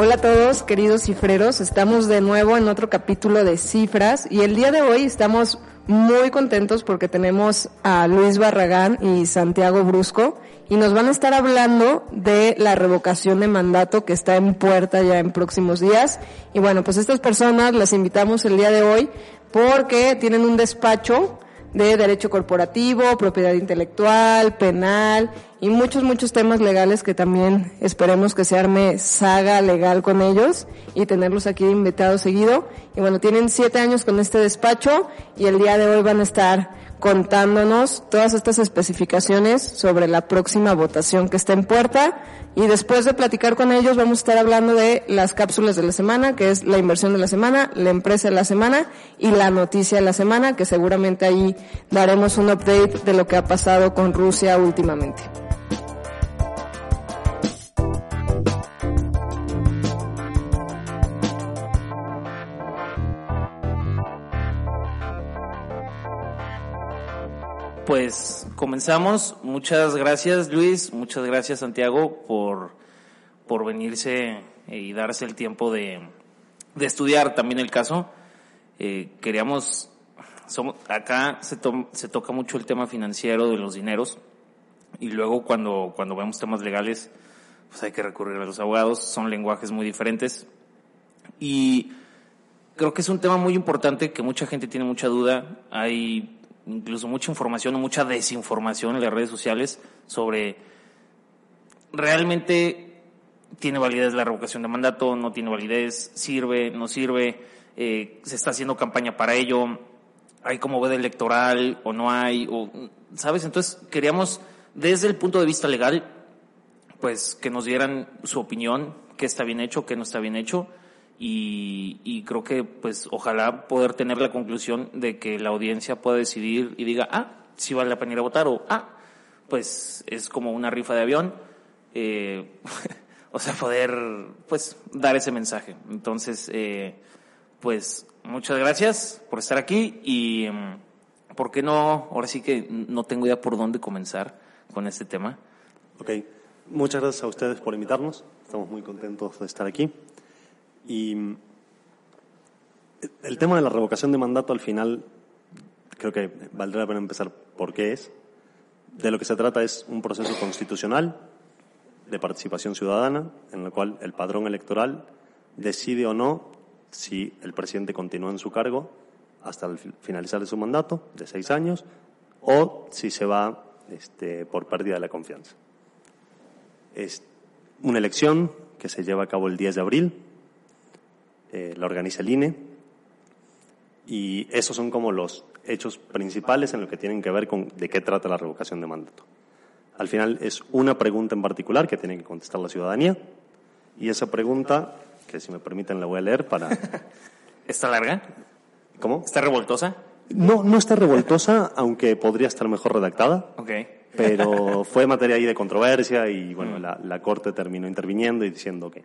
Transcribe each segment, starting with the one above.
Hola a todos, queridos cifreros. Estamos de nuevo en otro capítulo de cifras y el día de hoy estamos muy contentos porque tenemos a Luis Barragán y Santiago Brusco y nos van a estar hablando de la revocación de mandato que está en puerta ya en próximos días. Y bueno, pues estas personas las invitamos el día de hoy porque tienen un despacho de derecho corporativo, propiedad intelectual, penal y muchos, muchos temas legales que también esperemos que se arme saga legal con ellos y tenerlos aquí invitados seguido. Y bueno, tienen siete años con este despacho y el día de hoy van a estar contándonos todas estas especificaciones sobre la próxima votación que está en puerta. Y después de platicar con ellos vamos a estar hablando de las cápsulas de la semana, que es la inversión de la semana, la empresa de la semana y la noticia de la semana, que seguramente ahí daremos un update de lo que ha pasado con Rusia últimamente. Pues comenzamos. Muchas gracias Luis, muchas gracias Santiago por, por venirse y darse el tiempo de, de estudiar también el caso. Eh, queríamos, somos, acá se, se toca mucho el tema financiero de los dineros y luego cuando, cuando vemos temas legales pues hay que recurrir a los abogados, son lenguajes muy diferentes y creo que es un tema muy importante que mucha gente tiene mucha duda. Hay incluso mucha información o mucha desinformación en las redes sociales sobre realmente tiene validez la revocación de mandato, no tiene validez, sirve, no sirve, eh, se está haciendo campaña para ello, hay como veda electoral o no hay, o, ¿sabes? Entonces queríamos, desde el punto de vista legal, pues que nos dieran su opinión, qué está bien hecho, qué no está bien hecho, y, creo que pues ojalá poder tener la conclusión de que la audiencia pueda decidir y diga, ah, si vale la pena ir a votar o, ah, pues es como una rifa de avión, eh, o sea, poder pues dar ese mensaje. Entonces, eh, pues muchas gracias por estar aquí y mm, ¿por qué no? Ahora sí que no tengo idea por dónde comenzar con este tema. Ok, muchas gracias a ustedes por invitarnos, estamos muy contentos de estar aquí. Y el tema de la revocación de mandato al final, creo que valdrá la pena empezar por qué es. De lo que se trata es un proceso constitucional de participación ciudadana, en el cual el padrón electoral decide o no si el presidente continúa en su cargo hasta el finalizar de su mandato, de seis años, o si se va este, por pérdida de la confianza. Es una elección que se lleva a cabo el 10 de abril eh, la organiza el INE, y esos son como los hechos principales en lo que tienen que ver con de qué trata la revocación de mandato. Al final es una pregunta en particular que tiene que contestar la ciudadanía, y esa pregunta, que si me permiten la voy a leer para... ¿Está larga? ¿Cómo? ¿Está revoltosa? No, no está revoltosa, aunque podría estar mejor redactada. Ok. Pero fue materia ahí de controversia y, bueno, mm. la, la Corte terminó interviniendo y diciendo que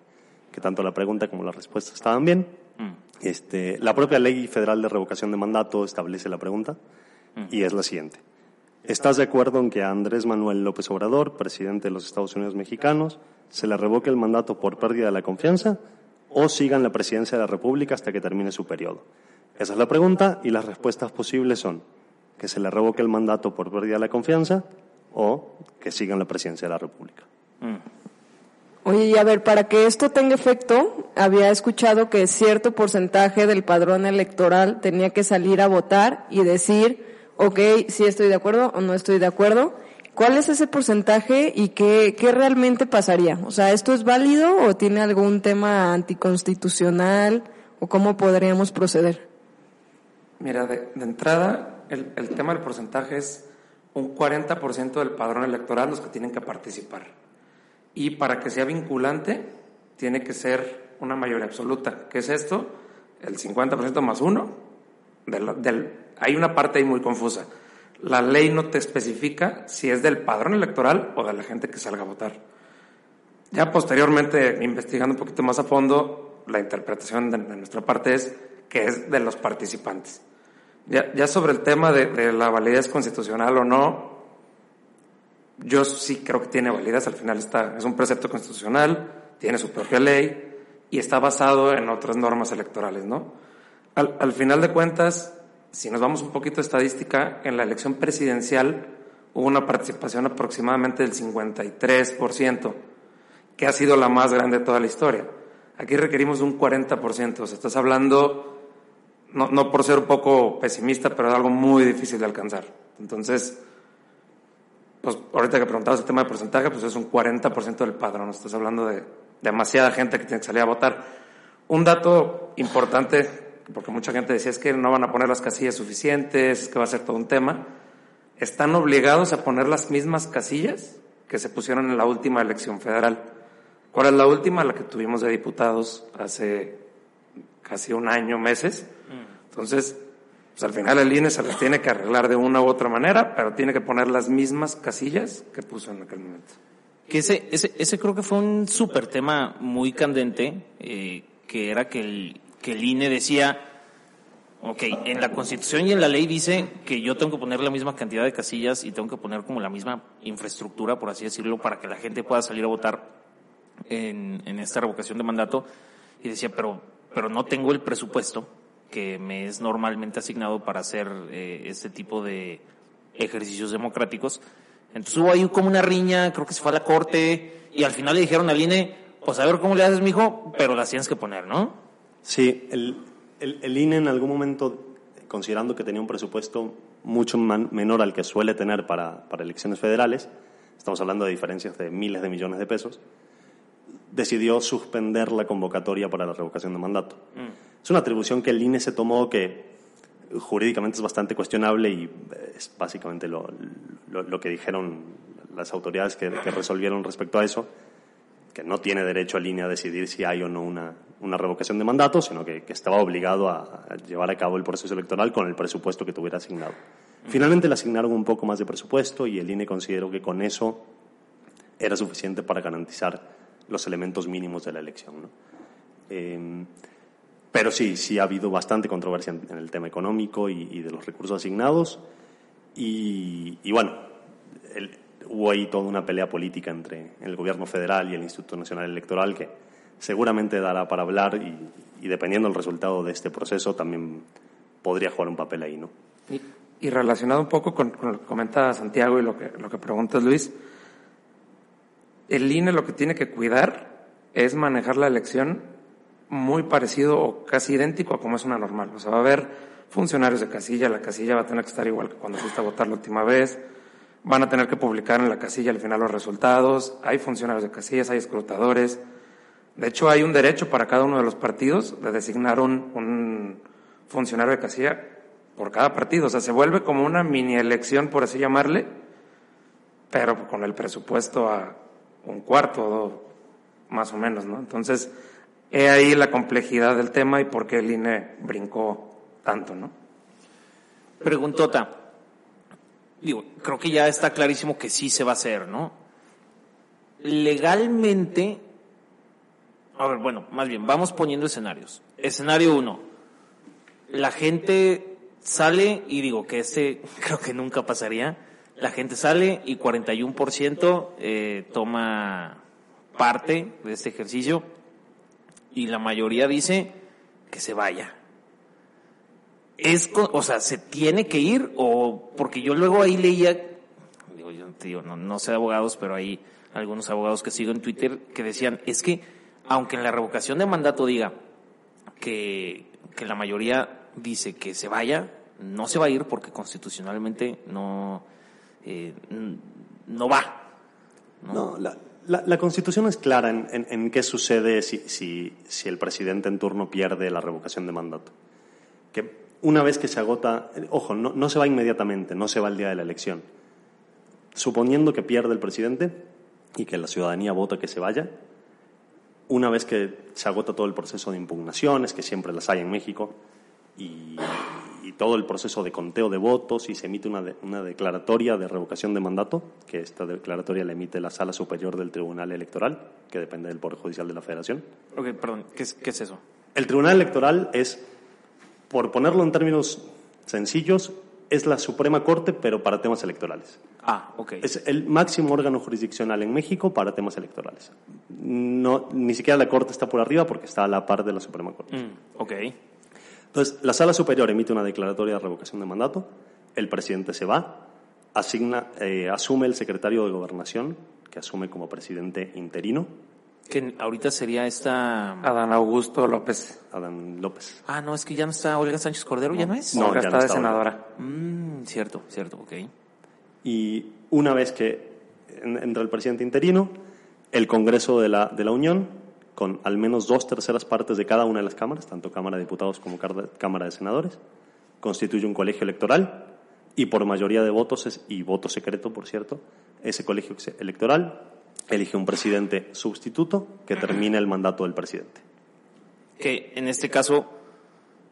que tanto la pregunta como la respuesta estaban bien. Mm. Este, la propia Ley Federal de Revocación de Mandato establece la pregunta mm. y es la siguiente. ¿Estás de acuerdo en que a Andrés Manuel López Obrador, presidente de los Estados Unidos mexicanos, se le revoque el mandato por pérdida de la confianza o sigan la presidencia de la República hasta que termine su periodo? Esa es la pregunta y las respuestas posibles son que se le revoque el mandato por pérdida de la confianza o que sigan la presidencia de la República. Mm. Oye, y a ver, para que esto tenga efecto, había escuchado que cierto porcentaje del padrón electoral tenía que salir a votar y decir, ok, si estoy de acuerdo o no estoy de acuerdo. ¿Cuál es ese porcentaje y qué, qué realmente pasaría? O sea, ¿esto es válido o tiene algún tema anticonstitucional o cómo podríamos proceder? Mira, de, entrada, el, el, tema del porcentaje es un 40% del padrón electoral los que tienen que participar. Y para que sea vinculante, tiene que ser una mayoría absoluta. ¿Qué es esto? El 50% más uno. Del, del, hay una parte ahí muy confusa. La ley no te especifica si es del padrón electoral o de la gente que salga a votar. Ya posteriormente, investigando un poquito más a fondo, la interpretación de, de nuestra parte es que es de los participantes. Ya, ya sobre el tema de, de, la validez constitucional o no, yo sí creo que tiene validez. Al final está, es un precepto constitucional, tiene su propia ley y está basado en otras normas electorales, ¿no? Al, al final de cuentas, si nos vamos un poquito de estadística, en la elección presidencial hubo una participación aproximadamente del 53%, que ha sido la más grande de toda la historia. Aquí requerimos un 40%, o sea, estás hablando no, no por ser un poco pesimista, pero es algo muy difícil de alcanzar. Entonces, pues ahorita que preguntabas el tema de porcentaje, pues es un 40% del padrón. Estás hablando de demasiada gente que tiene que salir a votar. Un dato importante, porque mucha gente decía es que no van a poner las casillas suficientes, es que va a ser todo un tema. Están obligados a poner las mismas casillas que se pusieron en la última elección federal. ¿Cuál es la última? La que tuvimos de diputados hace casi un año, meses. Entonces, pues al final el INE se las tiene que arreglar de una u otra manera, pero tiene que poner las mismas casillas que puso en aquel momento. Que ese, ese, ese creo que fue un súper tema muy candente, eh, que era que el, que el INE decía, ok, en la Constitución y en la ley dice que yo tengo que poner la misma cantidad de casillas y tengo que poner como la misma infraestructura, por así decirlo, para que la gente pueda salir a votar en, en esta revocación de mandato. Y decía, pero, pero no tengo el presupuesto que me es normalmente asignado para hacer eh, este tipo de ejercicios democráticos. Entonces hubo ahí como una riña, creo que se fue a la corte y al final le dijeron al INE, pues a ver cómo le haces, mijo, pero las tienes que poner, ¿no? Sí, el, el, el INE en algún momento, considerando que tenía un presupuesto mucho man, menor al que suele tener para, para elecciones federales, estamos hablando de diferencias de miles de millones de pesos, decidió suspender la convocatoria para la revocación de mandato. Mm. Es una atribución que el INE se tomó que jurídicamente es bastante cuestionable y es básicamente lo, lo, lo que dijeron las autoridades que, que, resolvieron respecto a eso, que no tiene derecho el INE a decidir si hay o no una, una revocación de mandato, sino que, que estaba obligado a, a, llevar a cabo el proceso electoral con el presupuesto que tuviera asignado. Finalmente le asignaron un poco más de presupuesto y el INE consideró que con eso era suficiente para garantizar los elementos mínimos de la elección. ¿no? Eh, pero sí, sí ha habido bastante controversia en, el tema económico y, de los recursos asignados. Y, bueno, hubo ahí toda una pelea política entre el gobierno federal y el Instituto Nacional Electoral que seguramente dará para hablar y, dependiendo del resultado de este proceso también podría jugar un papel ahí, ¿no? Y, relacionado un poco con, con, lo que comenta Santiago y lo que, lo que preguntas Luis, el INE lo que tiene que cuidar es manejar la elección muy parecido o casi idéntico a como es una normal. O sea, va a haber funcionarios de casilla, la casilla va a tener que estar igual que cuando fuiste a votar la última vez, van a tener que publicar en la casilla al final los resultados, hay funcionarios de casillas, hay escrutadores. De hecho, hay un derecho para cada uno de los partidos de designar un, un funcionario de casilla por cada partido. O sea, se vuelve como una mini elección, por así llamarle, pero con el presupuesto a un cuarto, más o menos, ¿no? Entonces, He ahí la complejidad del tema y por qué el INE brincó tanto, ¿no? Preguntota. Digo, creo que ya está clarísimo que sí se va a hacer, ¿no? Legalmente, a ver, bueno, más bien, vamos poniendo escenarios. Escenario uno, la gente sale, y digo que este creo que nunca pasaría, la gente sale y 41% eh, toma parte de este ejercicio y la mayoría dice que se vaya. Es, o sea, se tiene que ir o porque yo luego ahí leía, digo, yo digo, no, no sé de abogados, pero hay algunos abogados que sigo en Twitter que decían, es que aunque en la revocación de mandato diga que, que la mayoría dice que se vaya, no se va a ir porque constitucionalmente no, eh, no va. No, no la, La, la Constitución es clara en, en- en qué sucede si, si- si el presidente en turno pierde la revocación de mandato. Que una vez que se agota, ojo, no, no se va inmediatamente, no se va el día de la elección. Suponiendo que pierde el presidente y que la ciudadanía vota que se vaya, una vez que se agota todo el proceso de impugnaciones, que siempre las hay en México, y, y todo el proceso de conteo de votos y se emite una, de- una declaratoria de revocación de mandato, que esta declaratoria la emite la Sala Superior del Tribunal Electoral, que depende del Poder Judicial de la Federación. Ok, perdón, ¿qué es, qué es eso? El Tribunal Electoral es, por ponerlo en términos sencillos, es la Suprema Corte, pero para temas electorales. Ah, ok. Es el máximo órgano jurisdiccional en México para temas electorales. No, ni siquiera la Corte está por arriba porque está a la par de la Suprema Corte. Mm, ok. Entonces, la Sala Superior emite una declaratoria de revocación de mandato, el presidente se va, asigna, eh, asume el secretario de Gobernación, que asume como presidente interino, Que ahorita sería esta... Adán Augusto López. Adán López. Ah, no, es que ya no está Olga Sánchez Cordero, ¿ya no es? No, Ahora ya está no de está senadora. Mm, cierto, cierto, ok. Y una vez que en- entra el presidente interino, el Congreso de la, de la Unión, con al menos dos terceras partes de cada una de las cámaras, tanto Cámara de Diputados como Cámara de Senadores, constituye un colegio electoral y por mayoría de votos y voto secreto, por cierto, ese colegio electoral elige un presidente sustituto que termine el mandato del presidente. Que en este caso,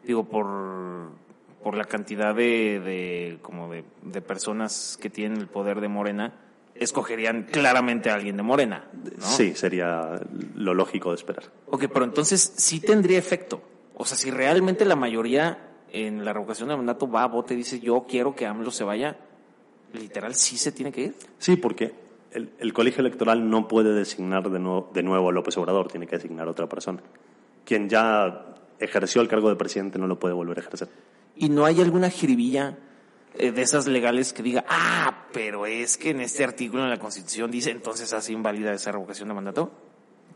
digo, por, por la cantidad de como de, de personas que tienen el poder de Morena, escogerían claramente a alguien de Morena, ¿no? Sí, sería lo lógico de esperar. Ok, pero entonces sí tendría efecto. O sea, si realmente la mayoría en la revocación de mandato va a voto y dice yo quiero que AMLO se vaya, literal sí se tiene que ir. Sí, porque el, el colegio electoral no puede designar de nuevo, de nuevo a López Obrador, tiene que designar a otra persona. Quien ya ejerció el cargo de presidente no lo puede volver a ejercer. Y no hay alguna jiribilla de esas legales que diga, ah, pero es que en este artículo en la Constitución dice entonces hace inválida esa revocación de mandato.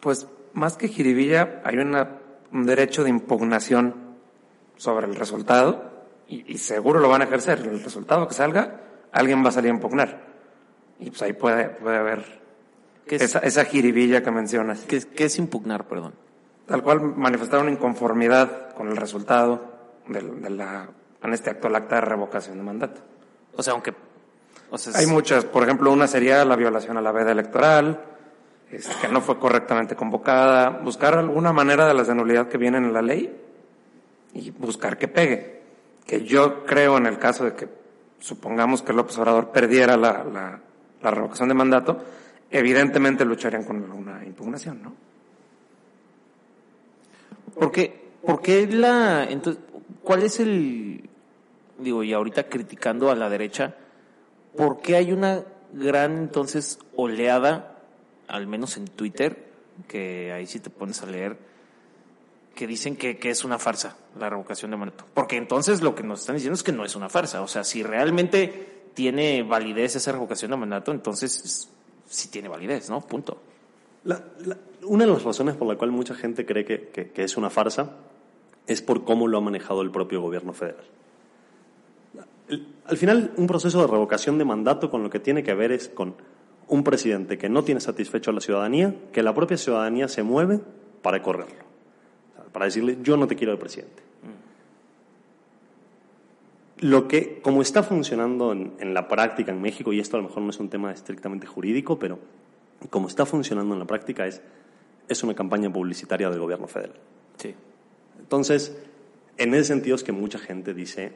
Pues más que jiribilla, hay una, un derecho de impugnación sobre el resultado y, y seguro lo van a ejercer. El resultado que salga, alguien va a salir a impugnar. Y pues ahí puede, puede haber ¿Qué es, esa, esa jiribilla que mencionas. qué es- qué es impugnar, perdón? Tal cual manifestar una inconformidad con el resultado de, la, en este acto, el acta de revocación de mandato. O sea, aunque... O sea, es- Hay muchas, por ejemplo, una sería la violación a la veda electoral, es que no fue correctamente convocada, buscar alguna manera de las de nulidad que vienen en la ley y buscar que pegue. Que yo creo en el caso de que supongamos que López Obrador perdiera la, la, la revocación de mandato, evidentemente lucharían con una impugnación, ¿no? ¿Por qué, por qué la... Entonces, ¿cuál es el... Digo, y ahorita criticando a la derecha, ¿por qué hay una gran entonces oleada, al menos en Twitter, que ahí sí te pones a leer, que dicen que, que es una farsa la revocación de mandato? Porque entonces lo que nos están diciendo es que no es una farsa. O sea, si realmente tiene validez esa revocación de mandato, entonces es- sí tiene validez, ¿no? Punto. La- la- una de las razones por la cual mucha gente cree que, que- que es una farsa es por cómo lo ha manejado el propio gobierno federal. Al final, un proceso de revocación de mandato con lo que tiene que ver es con un presidente que no tiene satisfecho a la ciudadanía, que la propia ciudadanía se mueve para correrlo, para decirle yo no te quiero de presidente. Lo que, como está funcionando en, en la práctica en México, y esto a lo mejor no es un tema estrictamente jurídico, pero como está funcionando en la práctica es, es una campaña publicitaria del gobierno federal. Sí. Entonces, en ese sentido es que mucha gente dice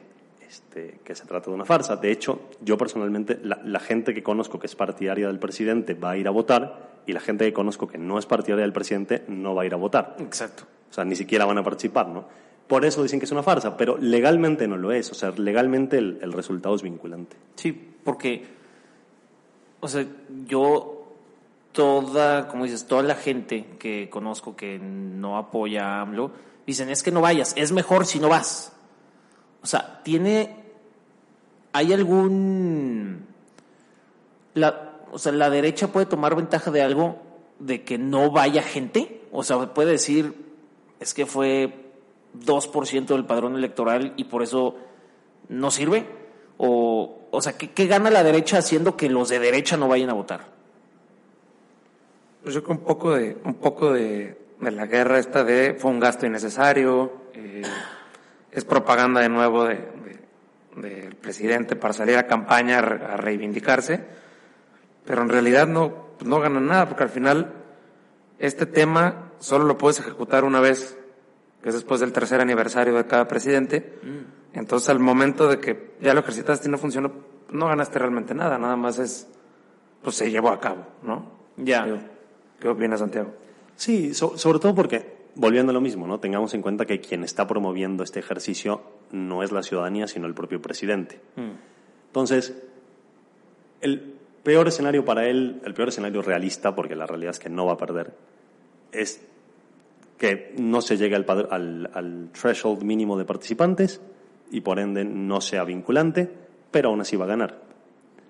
este, que se trata de una farsa. De hecho, yo personalmente, la, la gente que conozco que es partidaria del presidente va a ir a votar y la gente que conozco que no es partidaria del presidente no va a ir a votar. Exacto. O sea, ni siquiera van a participar, ¿no? Por eso dicen que es una farsa, pero legalmente no lo es. O sea, legalmente el, el resultado es vinculante. Sí, porque, o sea, yo, toda, como dices, toda la gente que conozco que no apoya a AMLO, dicen, es que no vayas, es mejor si no vas. O sea, tiene, hay algún, la, o sea, la derecha puede tomar ventaja de algo de que no vaya gente. O sea, puede decir, es que fue 2% del padrón electoral y por eso no sirve. O, o sea, ¿qué, ¿qué gana la derecha haciendo que los de derecha no vayan a votar? Pues yo creo un poco de, un poco de, de la guerra esta de fue un gasto innecesario, eh, es propaganda de nuevo de, de- del presidente para salir a campaña a, re- a reivindicarse, pero en realidad no, pues no ganan nada, porque al final este tema solo lo puedes ejecutar una vez, que es después del tercer aniversario de cada presidente. Entonces, al momento de que ya lo ejercitaste y no funcionó, no ganaste realmente nada, nada más es, pues se llevó a cabo, ¿no? Ya. Digo, ¿Qué opinas, Santiago? Sí, so- sobre todo porque, volviendo a lo mismo, ¿no? Tengamos en cuenta que quien está promoviendo este ejercicio no es la ciudadanía, sino el propio presidente. Entonces, el peor escenario para él, el peor escenario realista, porque la realidad es que no va a perder, es que no se llegue al, al threshold mínimo de participantes y por ende no sea vinculante, pero aún así va a ganar.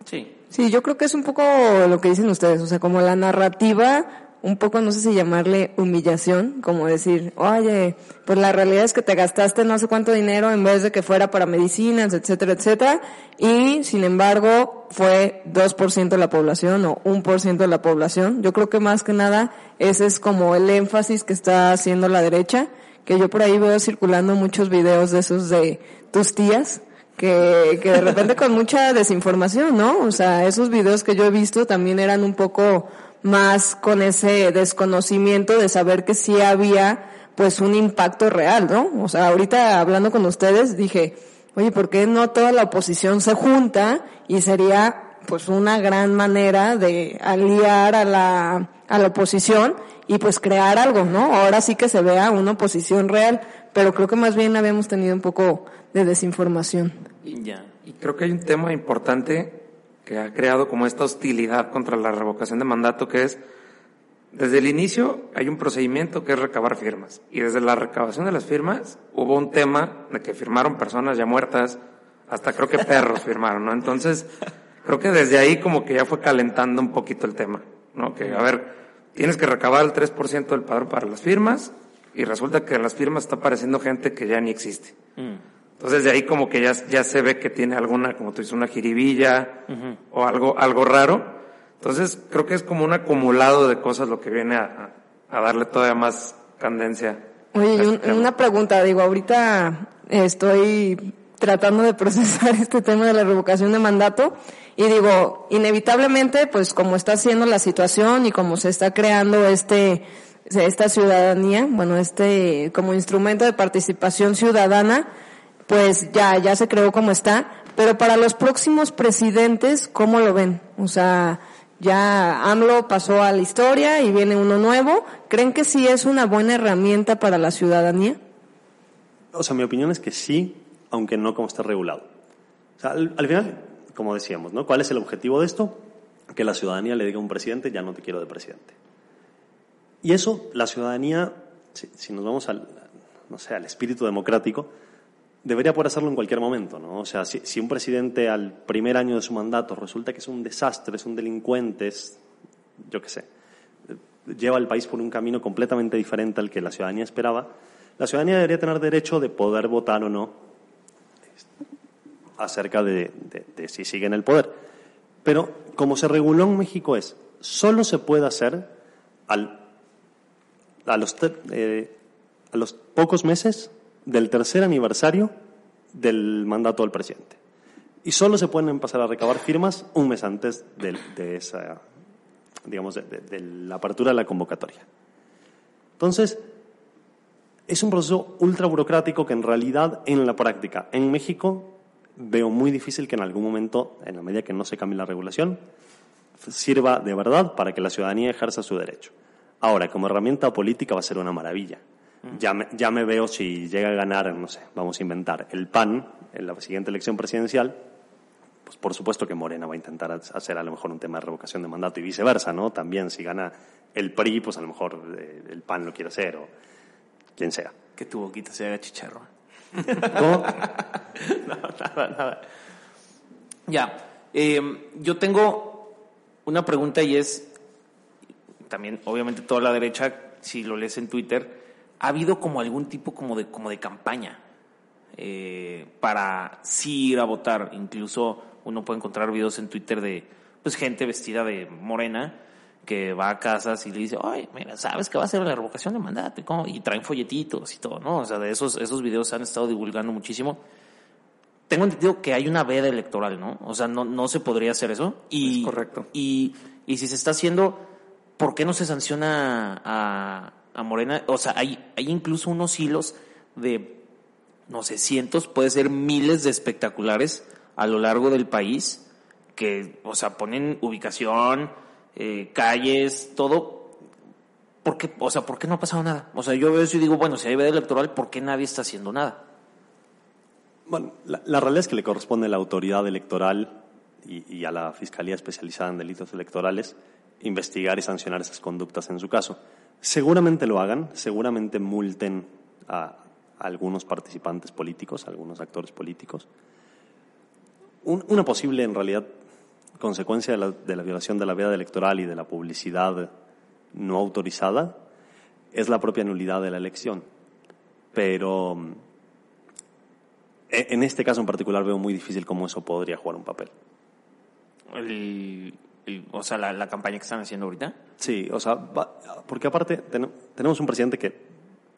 Sí. Sí, yo creo que es un poco lo que dicen ustedes, o sea, como la narrativa, un poco, no sé si llamarle humillación, como decir, oye, pues la realidad es que te gastaste no sé cuánto dinero en vez de que fuera para medicinas, etcétera, etcétera, y sin embargo fue 2% de la población o 1% de la población. Yo creo que más que nada ese es como el énfasis que está haciendo la derecha, que yo por ahí veo circulando muchos videos de esos de tus tías, que, que de repente con mucha desinformación, ¿no? O sea, esos videos que yo he visto también eran un poco más con ese desconocimiento de saber que sí había pues un impacto real, ¿no? O sea, ahorita hablando con ustedes dije, oye, ¿por qué no toda la oposición se junta y sería pues una gran manera de aliar a la, a la oposición y pues crear algo, ¿no? Ahora sí que se vea una oposición real, pero creo que más bien habíamos tenido un poco de desinformación. Ya. Y creo que hay un tema importante que ha creado como esta hostilidad contra la revocación de mandato, que es, desde el inicio hay un procedimiento que es recabar firmas. Y desde la recabación de las firmas hubo un tema de que firmaron personas ya muertas, hasta creo que perros firmaron, ¿no? Entonces, creo que desde ahí como que ya fue calentando un poquito el tema, ¿no? Que, a ver, tienes que recabar el 3% del padrón para las firmas y resulta que en las firmas está apareciendo gente que ya ni existe. Entonces de ahí como que ya, ya se ve que tiene alguna, como tú dices, una jiribilla o algo, algo raro. Entonces creo que es como un acumulado de cosas lo que viene a, a- darle todavía más candencia. Oye, y este un- una pregunta, digo, ahorita estoy tratando de procesar este tema de la revocación de mandato y digo, inevitablemente, pues como está siendo la situación y como se está creando este esta ciudadanía, bueno, este como instrumento de participación ciudadana, pues ya ya se creó como está, pero para los próximos presidentes, ¿cómo lo ven? O sea, ya AMLO pasó a la historia y viene uno nuevo. ¿Creen que sí es una buena herramienta para la ciudadanía? O sea, mi opinión es que sí, aunque no como está regulado. O sea, al, al final, como decíamos, ¿no? ¿Cuál es el objetivo de esto? Que la ciudadanía le diga a un presidente, ya no te quiero de presidente. Y eso, la ciudadanía, si, si nos vamos al, no sé, al espíritu democrático, debería poder hacerlo en cualquier momento, ¿no? O sea, si, un presidente al primer año de su mandato resulta que es un desastre, es un delincuente, es, yo qué sé, lleva al país por un camino completamente diferente al que la ciudadanía esperaba, la ciudadanía debería tener derecho de poder votar o no acerca de, si sigue en el poder. Pero como se reguló en México es, solo se puede hacer al, a, los, eh, a los pocos meses del tercer aniversario del mandato del presidente. Y solo se pueden empezar a recabar firmas un mes antes del- de, esa, digamos, de- de- de la apertura de la convocatoria. Entonces, es un proceso ultra burocrático que en realidad, en la práctica, en México, veo muy difícil que en algún momento, en la medida que no se cambie la regulación, sirva de verdad para que la ciudadanía ejerza su derecho. Ahora, como herramienta política va a ser una maravilla. Ya me, ya me veo si llega a ganar, no sé, vamos a inventar, el PAN en la siguiente elección presidencial, pues por supuesto que Morena va a intentar hacer a lo mejor un tema de revocación de mandato y viceversa, ¿no? También si gana el PRI, pues a lo mejor eh, el PAN lo quiere hacer o quien sea. Que tu boquita se haga chicharro. ¿Cómo? no, nada, nada. Ya, eh, yo tengo una pregunta y es, también obviamente toda la derecha, si lo lees en Twitter, ha habido como algún tipo como de, como de campaña eh, para sí ir a votar. Incluso uno puede encontrar videos en Twitter de pues gente vestida de morena que va a casas y le dice, oye, mira, ¿sabes que va a ser la revocación de mandato? ¿Y, cómo? y traen folletitos y todo, ¿no? O sea, de esos, esos videos se han estado divulgando muchísimo. Tengo entendido que hay una veda electoral, ¿no? O sea, no, no se podría hacer eso. Y, Es correcto. Y, y si se está haciendo, ¿por qué no se sanciona a, a Morena? O sea, hay, hay incluso unos hilos de, no sé, cientos, puede ser miles de espectaculares a lo largo del país que, o sea, ponen ubicación, eh, calles, todo. ¿Por qué, o sea, ¿por qué no ha pasado nada? O sea, yo veo eso y digo, bueno, si hay veda electoral, ¿por qué nadie está haciendo nada? Bueno, la, la realidad es que le corresponde a la autoridad electoral y, y a la Fiscalía Especializada en Delitos Electorales investigar y sancionar esas conductas en su caso. Seguramente lo hagan, seguramente multen a, algunos participantes políticos, algunos actores políticos. Un- una posible, en realidad, consecuencia de la, violación de la veda electoral y de la publicidad no autorizada es la propia nulidad de la elección. Pero mm, e- en este caso en particular veo muy difícil cómo eso podría jugar un papel. El, el- o sea, la, la campaña que están haciendo ahorita. Sí, o sea, va- porque aparte ten- tenemos un presidente que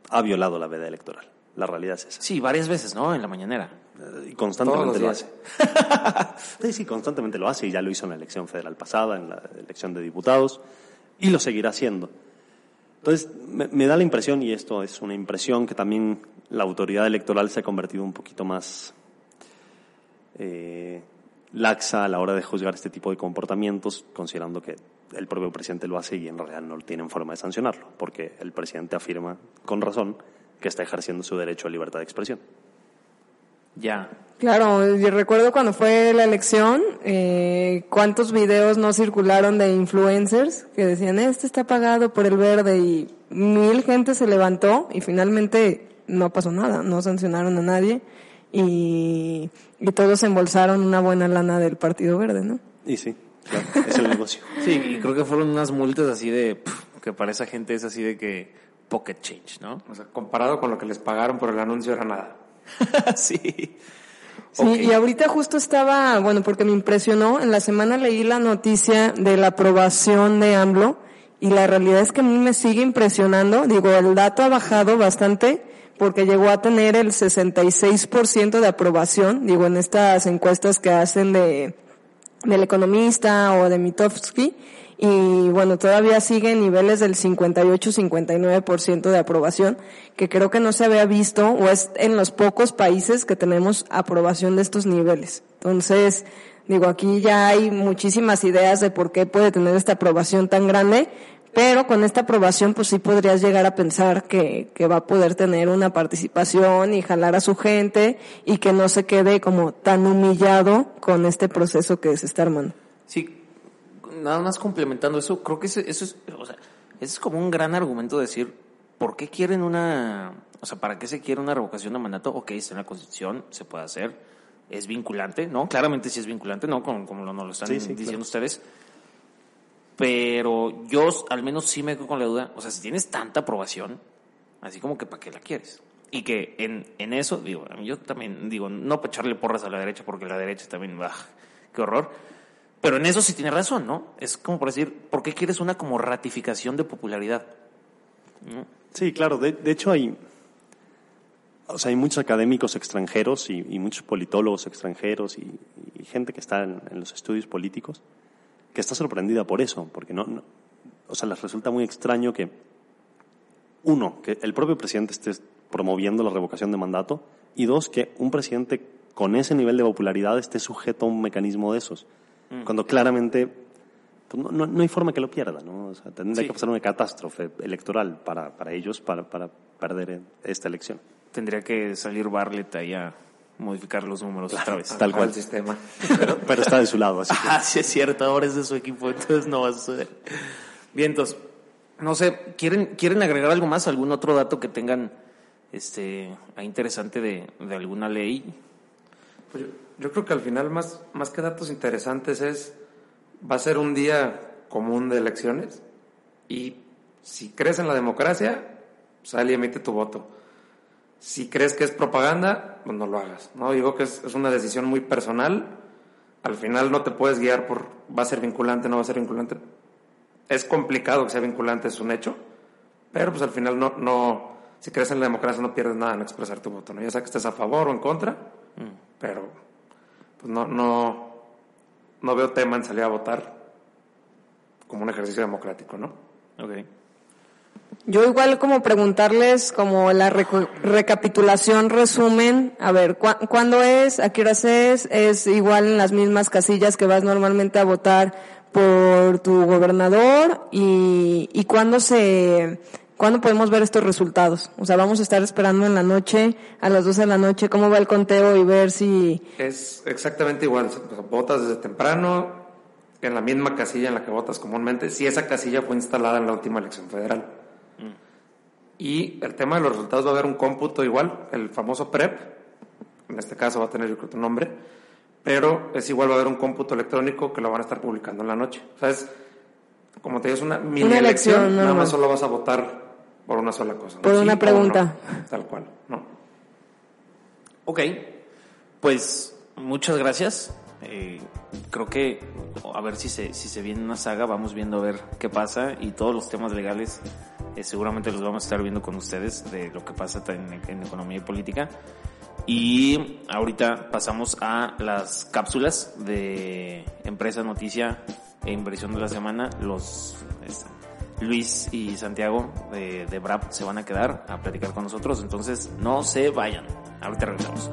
ha violado la veda electoral. La realidad es esa. Sí, varias veces, ¿no? En la mañanera. Eh, Y constantemente lo hace. sí, sí, constantemente lo hace y ya lo hizo en la elección federal pasada, en la elección de diputados, y lo seguirá haciendo. Entonces, me, me da la impresión, y esto es una impresión, que también la autoridad electoral se ha convertido un poquito más eh, laxa a la hora de juzgar este tipo de comportamientos, considerando que el propio presidente lo hace y en realidad no tienen forma de sancionarlo, porque el presidente afirma con razón que está ejerciendo su derecho a libertad de expresión. Ya. Claro, yo recuerdo cuando fue la elección, eh, cuántos videos no circularon de influencers que decían, este está pagado por el verde y mil gente se levantó y finalmente no pasó nada, no sancionaron a nadie y, y todos embolsaron una buena lana del Partido Verde, ¿no? Y sí, claro, es el negocio. Sí, y creo que fueron unas multas así de, pf, que para esa gente es así de que pocket change, ¿no? O sea, comparado con lo que les pagaron por el anuncio era nada. sí. Sí, y ahorita justo estaba, bueno, porque me impresionó, en la semana leí la noticia de la aprobación de AMLO y la realidad es que a mí me sigue impresionando, digo, el dato ha bajado bastante porque llegó a tener el 66% de aprobación, digo, en estas encuestas que hacen de del economista o de Mitofsky y bueno, todavía sigue niveles del 58-59% de aprobación, que creo que no se había visto o es en los pocos países que tenemos aprobación de estos niveles. Entonces, digo, aquí ya hay muchísimas ideas de por qué puede tener esta aprobación tan grande, pero con esta aprobación pues sí podrías llegar a pensar que, que va a poder tener una participación y jalar a su gente y que no se quede como tan humillado con este proceso que se está armando. Sí, nada más complementando eso, creo que ese- eso es, o sea, es como un gran argumento de decir, ¿por qué quieren una, o sea, para qué se quiere una revocación de mandato? Ok, está en la Constitución, se puede hacer, es vinculante, ¿no? Claramente sí es vinculante, ¿no? Como, como lo, nos lo están Sí, sí, diciendo claro. ustedes. Pero yo al menos sí me quedo con la duda, o sea, si tienes tanta aprobación, así como que para qué la quieres. Y que en, en eso, digo, yo también digo, no para echarle porras a la derecha, porque la derecha también, bah, qué horror. Pero en eso sí tiene razón, ¿no? Es como por decir, ¿por qué quieres una como ratificación de popularidad? Sí, claro. De, de hecho, hay, o sea, hay muchos académicos extranjeros y, y muchos politólogos extranjeros y, gente que está en los estudios políticos que está sorprendida por eso, porque no, no- o sea, les resulta muy extraño que uno, que el propio presidente esté promoviendo la revocación de mandato y dos, que un presidente con ese nivel de popularidad esté sujeto a un mecanismo de esos, cuando claramente pues, no, no- no hay forma que lo pierda, ¿no? O sea, tendría Sí. que pasar una catástrofe electoral para, para ellos para, para perder esta elección. Tendría que salir Bartlett ahí a modificar los números otra vez. Tal cual. el sistema. Pero, pero está de su lado, así que Ah, sí es cierto, ahora es de su equipo, entonces no va a suceder. Vientos. No sé, ¿quieren, ¿quieren agregar algo más? ¿Algún otro dato que tengan este interesante de, de alguna ley? Pues yo, yo creo que al final, más, más que datos interesantes, es va a ser un día común de elecciones y si crees en la democracia, sal y emite tu voto. Si crees que es propaganda, pues no lo hagas. No digo que es, es una decisión muy personal. Al final no te puedes guiar por va a ser vinculante, no va a ser vinculante. es complicado que sea vinculante, es un hecho, pero pues al final no, no si crees en la democracia no pierdes nada en expresar tu voto, ¿no? Ya sea que estés a favor o en contra, pero pues no, no, no veo tema en salir a votar como un ejercicio democrático, ¿no? Ok. Yo igual como preguntarles como la recapitulación, resumen, a ver, ¿cu- ¿cuándo es? ¿A qué horas es? ¿Es igual en las mismas casillas que vas normalmente a votar por tu gobernador? ¿Y, y cuándo se, cuándo podemos ver estos resultados? O sea, vamos a estar esperando en la noche, a las 12 de la noche, cómo va el conteo y ver si, Es exactamente igual, votas desde temprano, en la misma casilla en la que votas comúnmente, si esa casilla fue instalada en la última elección federal. Y el tema de los resultados va a haber un cómputo igual, el famoso PREP, en este caso va a tener yo creo tu nombre, pero es igual va a haber un cómputo electrónico que lo van a estar publicando en la noche. O sea, es, como te digo, es una mini Una elección elección, nada más solo vas a votar por una sola cosa. ¿no? Por Sí una o no, pregunta. tal cual, ¿no? Ok, pues muchas gracias. Eh, creo que a ver si se, si se viene una saga, vamos viendo a ver qué pasa y todos los temas legales eh, seguramente los vamos a estar viendo con ustedes de lo que pasa en, en economía y política. Y ahorita pasamos a las cápsulas de empresa, noticia e inversión de la semana. Los es- Luis y Santiago de, de BRAP se van a quedar a platicar con nosotros, entonces no se vayan. Ahorita regresamos.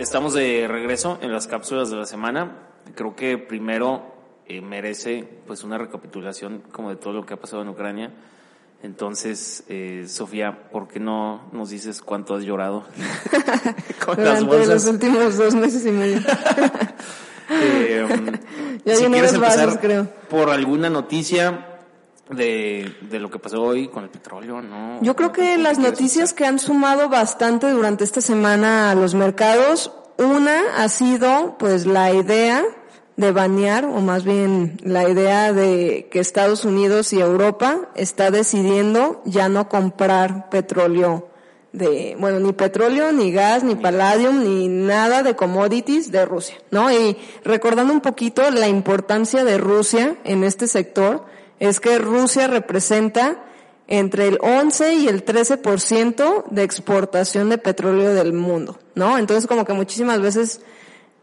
Estamos de regreso en las cápsulas de la semana. Creo que primero eh, merece pues una recapitulación como de todo lo que ha pasado en Ucrania. Entonces, eh, Sofía, ¿por qué no nos dices cuánto has llorado con las durante los bolsas? últimos dos meses y medio. Eh, Ya si quieres los empezar vasos, creo. por alguna noticia de, de lo que pasó hoy con el petróleo, ¿no? Yo creo ¿Con- que las noticias que han sumado bastante durante esta semana a los mercados, una ha sido pues la idea de banear, o más bien la idea de que Estados Unidos y Europa está decidiendo ya no comprar petróleo de, bueno, ni petróleo, ni gas, ni palladium, ni nada de commodities de Rusia, ¿no? Y recordando un poquito la importancia de Rusia en este sector, es que Rusia representa entre el 11 y el 13% de exportación de petróleo del mundo, ¿no? Entonces como que muchísimas veces,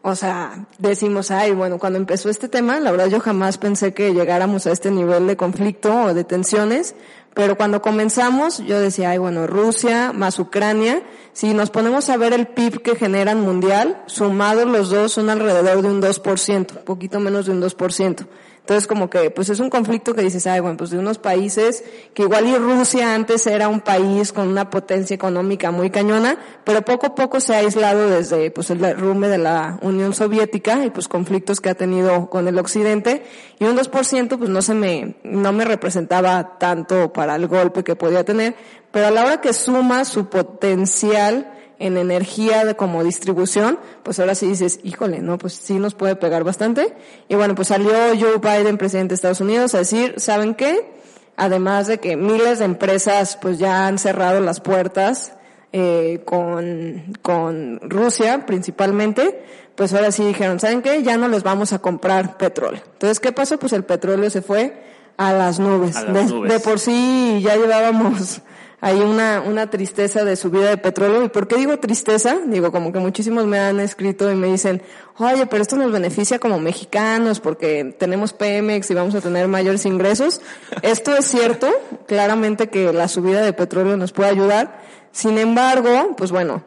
o sea, decimos, ay, bueno, cuando empezó este tema, la verdad yo jamás pensé que llegáramos a este nivel de conflicto o de tensiones, pero cuando comenzamos yo decía, ay, bueno, Rusia más Ucrania, si nos ponemos a ver el PIB que generan mundial, sumados los dos son alrededor de un 2%, poquito menos de un 2%. Entonces como que pues es un conflicto que dices, ay, bueno, pues de unos países que igual y Rusia antes era un país con una potencia económica muy cañona, pero poco a poco se ha aislado desde pues el derrumbe de la Unión Soviética y pues conflictos que ha tenido con el occidente. Y un 2% pues no se me, no me representaba tanto para el golpe que podía tener, pero a la hora que suma su potencial en energía de como distribución, pues ahora sí dices, híjole, no, pues sí nos puede pegar bastante. Y bueno, pues salió Joe Biden, presidente de Estados Unidos, a decir, ¿saben qué? Además de que miles de empresas pues ya han cerrado las puertas eh, con, con Rusia principalmente, pues ahora sí dijeron, ¿saben qué? Ya no les vamos a comprar petróleo. Entonces, ¿qué pasó? Pues el petróleo se fue a las nubes. A las de, nubes. de por sí ya llevábamos hay una, una tristeza de subida de petróleo. ¿Y por qué digo tristeza? Digo, como que muchísimos me han escrito y me dicen, oye, pero esto nos beneficia como mexicanos porque tenemos Pemex y vamos a tener mayores ingresos. Esto es cierto, claramente que la subida de petróleo nos puede ayudar. Sin embargo, pues bueno,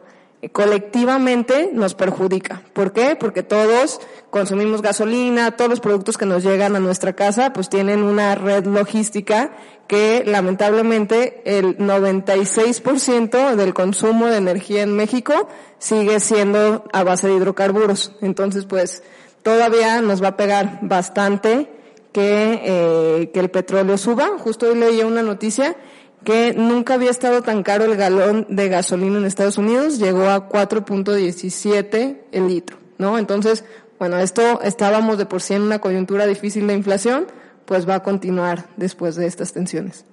colectivamente nos perjudica. ¿Por qué? Porque todos consumimos gasolina, todos los productos que nos llegan a nuestra casa pues tienen una red logística que lamentablemente el 96% del consumo de energía en México sigue siendo a base de hidrocarburos. Entonces pues todavía nos va a pegar bastante que, eh, que el petróleo suba. Justo hoy leí una noticia que nunca había estado tan caro el galón de gasolina en Estados Unidos, llegó a 4.17 el litro, ¿no? Entonces, bueno, esto estábamos de por sí en una coyuntura difícil de inflación, pues va a continuar después de estas tensiones.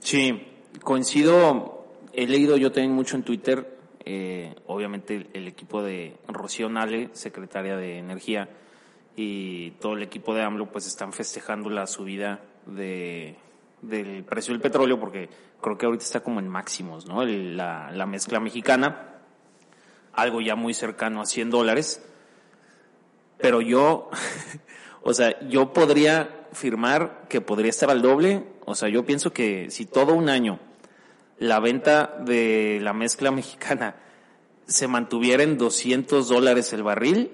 Sí, coincido, he leído yo también mucho en Twitter eh, obviamente el, equipo de Rocío Nale, secretaria de Energía, y todo el equipo de AMLO pues están festejando la subida de, del precio del petróleo porque creo que ahorita está como en máximos, ¿no? la, la mezcla mexicana, algo ya muy cercano a 100 dólares, pero yo, o sea, yo podría firmar que podría estar al doble, o sea, yo pienso que si todo un año la venta de la mezcla mexicana se mantuviera en 200 dólares el barril,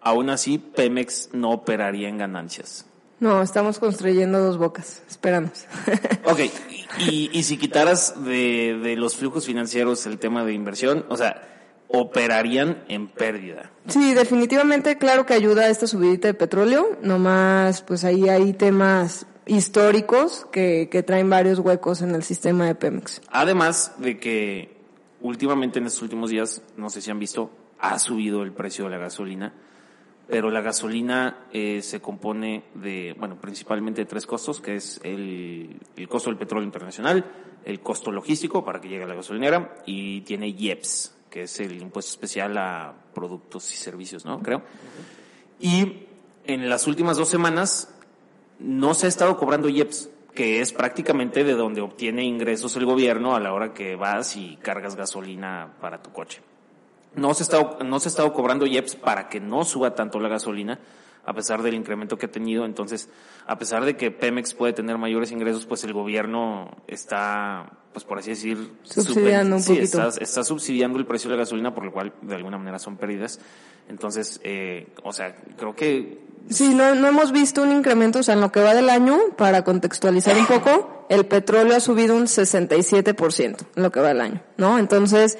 aún así Pemex no operaría en ganancias. No, estamos construyendo dos bocas, esperamos. ok, y, y si quitaras de, de los flujos financieros el tema de inversión, o sea, operarían en pérdida. Sí, definitivamente, claro que ayuda a esta subidita de petróleo, nomás pues ahí hay temas históricos que, que traen varios huecos en el sistema de Pemex. Además de que últimamente en estos últimos días, no sé si han visto, ha subido el precio de la gasolina, pero la gasolina eh, se compone de, bueno, principalmente de tres costos, que es el, el costo del petróleo internacional, el costo logístico para que llegue a la gasolinera y tiene IEPS, que es el impuesto especial a productos y servicios, ¿no? Creo. Y en las últimas dos semanas no se ha estado cobrando IEPS, que es prácticamente de donde obtiene ingresos el gobierno a la hora que vas y cargas gasolina para tu coche. No se ha estado, no se ha estado cobrando IEPS para que no suba tanto la gasolina, a pesar del incremento que ha tenido. Entonces, a pesar de que Pemex puede tener mayores ingresos, pues el gobierno está, pues por así decir, subsidiando un poquito. Está, subsidiando el precio de la gasolina, por lo cual de alguna manera son pérdidas. Entonces, eh, o sea, creo que... Sí, no, no hemos visto un incremento, o sea, en lo que va del año, para contextualizar un poco, el petróleo ha subido un 67% en lo que va del año, ¿no? Entonces,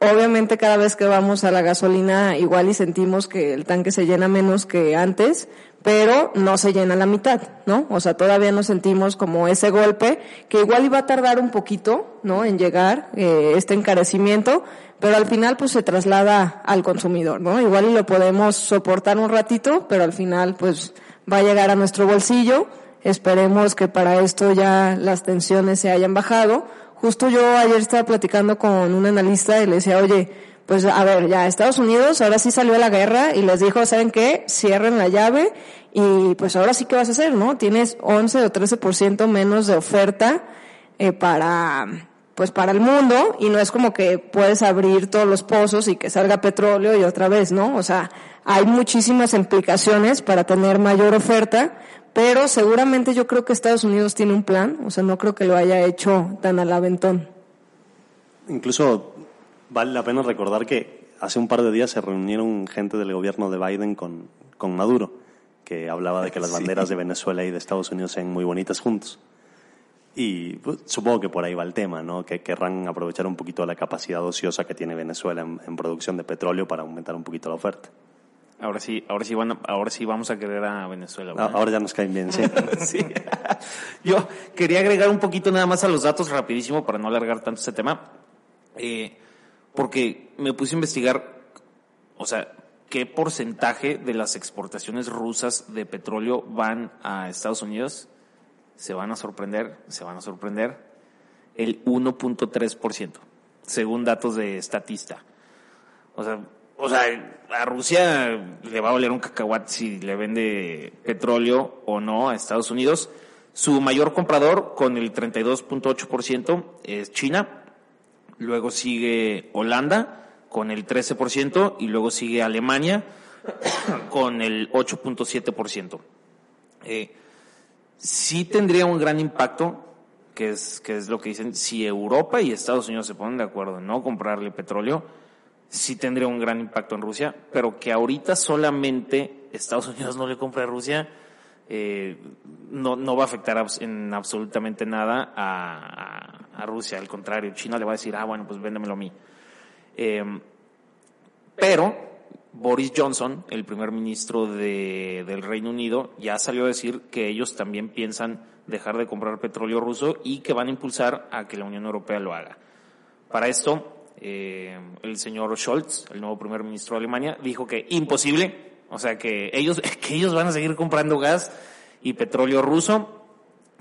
Obviamente cada vez que vamos a la gasolina igual y sentimos que el tanque se llena menos que antes, pero no se llena la mitad, ¿no? O sea, todavía no sentimos como ese golpe que igual iba a tardar un poquito, ¿no? En llegar eh, este encarecimiento, pero al final pues se traslada al consumidor, ¿no? Igual y lo podemos soportar un ratito, pero al final pues va a llegar a nuestro bolsillo. Esperemos que para esto ya las tensiones se hayan bajado Justo yo ayer estaba platicando con un analista y le decía, oye, pues a ver, ya Estados Unidos ahora sí salió la guerra y les dijo, ¿saben qué? Cierren la llave y pues ahora sí qué vas a hacer, ¿no? Tienes 11 o 13% menos de oferta eh, para pues para el mundo y no es como que puedes abrir todos los pozos y que salga petróleo y otra vez, ¿no? O sea, hay muchísimas implicaciones para tener mayor oferta, pero seguramente yo creo que Estados Unidos tiene un plan, o sea, no creo que lo haya hecho tan al aventón. Incluso vale la pena recordar que hace un par de días se reunieron gente del gobierno de Biden con, con Maduro, que hablaba de que las banderas de Venezuela y de Estados Unidos sean muy bonitas juntos. Y pues, supongo que por ahí va el tema, ¿no? Que querrán aprovechar un poquito la capacidad ociosa que tiene Venezuela en producción de petróleo para aumentar un poquito la oferta. Ahora sí, ahora sí van, ahora sí vamos a querer a Venezuela. Ahora ya nos caen bien, sí. sí. Yo quería agregar un poquito nada más a los datos rapidísimo para no alargar tanto este tema, eh, porque me puse a investigar, o sea, qué porcentaje de las exportaciones rusas de petróleo van a Estados Unidos. Se van a sorprender, se van a sorprender. El 1.3%, según datos de Statista. O sea, o sea, a Rusia le va a valer un cacahuate si le vende petróleo o no a Estados Unidos. Su mayor comprador con el 32.8% es China. Luego sigue Holanda con el 13% y luego sigue Alemania con el 8.7%. Eh, sí tendría un gran impacto, que es, que es lo que dicen, si Europa y Estados Unidos se ponen de acuerdo en no comprarle petróleo, sí tendría un gran impacto en Rusia, pero que ahorita solamente Estados Unidos no le compra a Rusia, eh, no, no va a afectar en absolutamente nada a, a, Rusia. Al contrario, China le va a decir, ah, bueno, pues véndemelo a mí. Eh, pero Boris Johnson, el primer ministro de, del Reino Unido, ya salió a decir que ellos también piensan dejar de comprar petróleo ruso y que van a impulsar a que la Unión Europea lo haga. Para esto, eh, el señor Scholz, el nuevo primer ministro de Alemania, dijo que imposible, o sea que ellos, que ellos van a seguir comprando gas y petróleo ruso,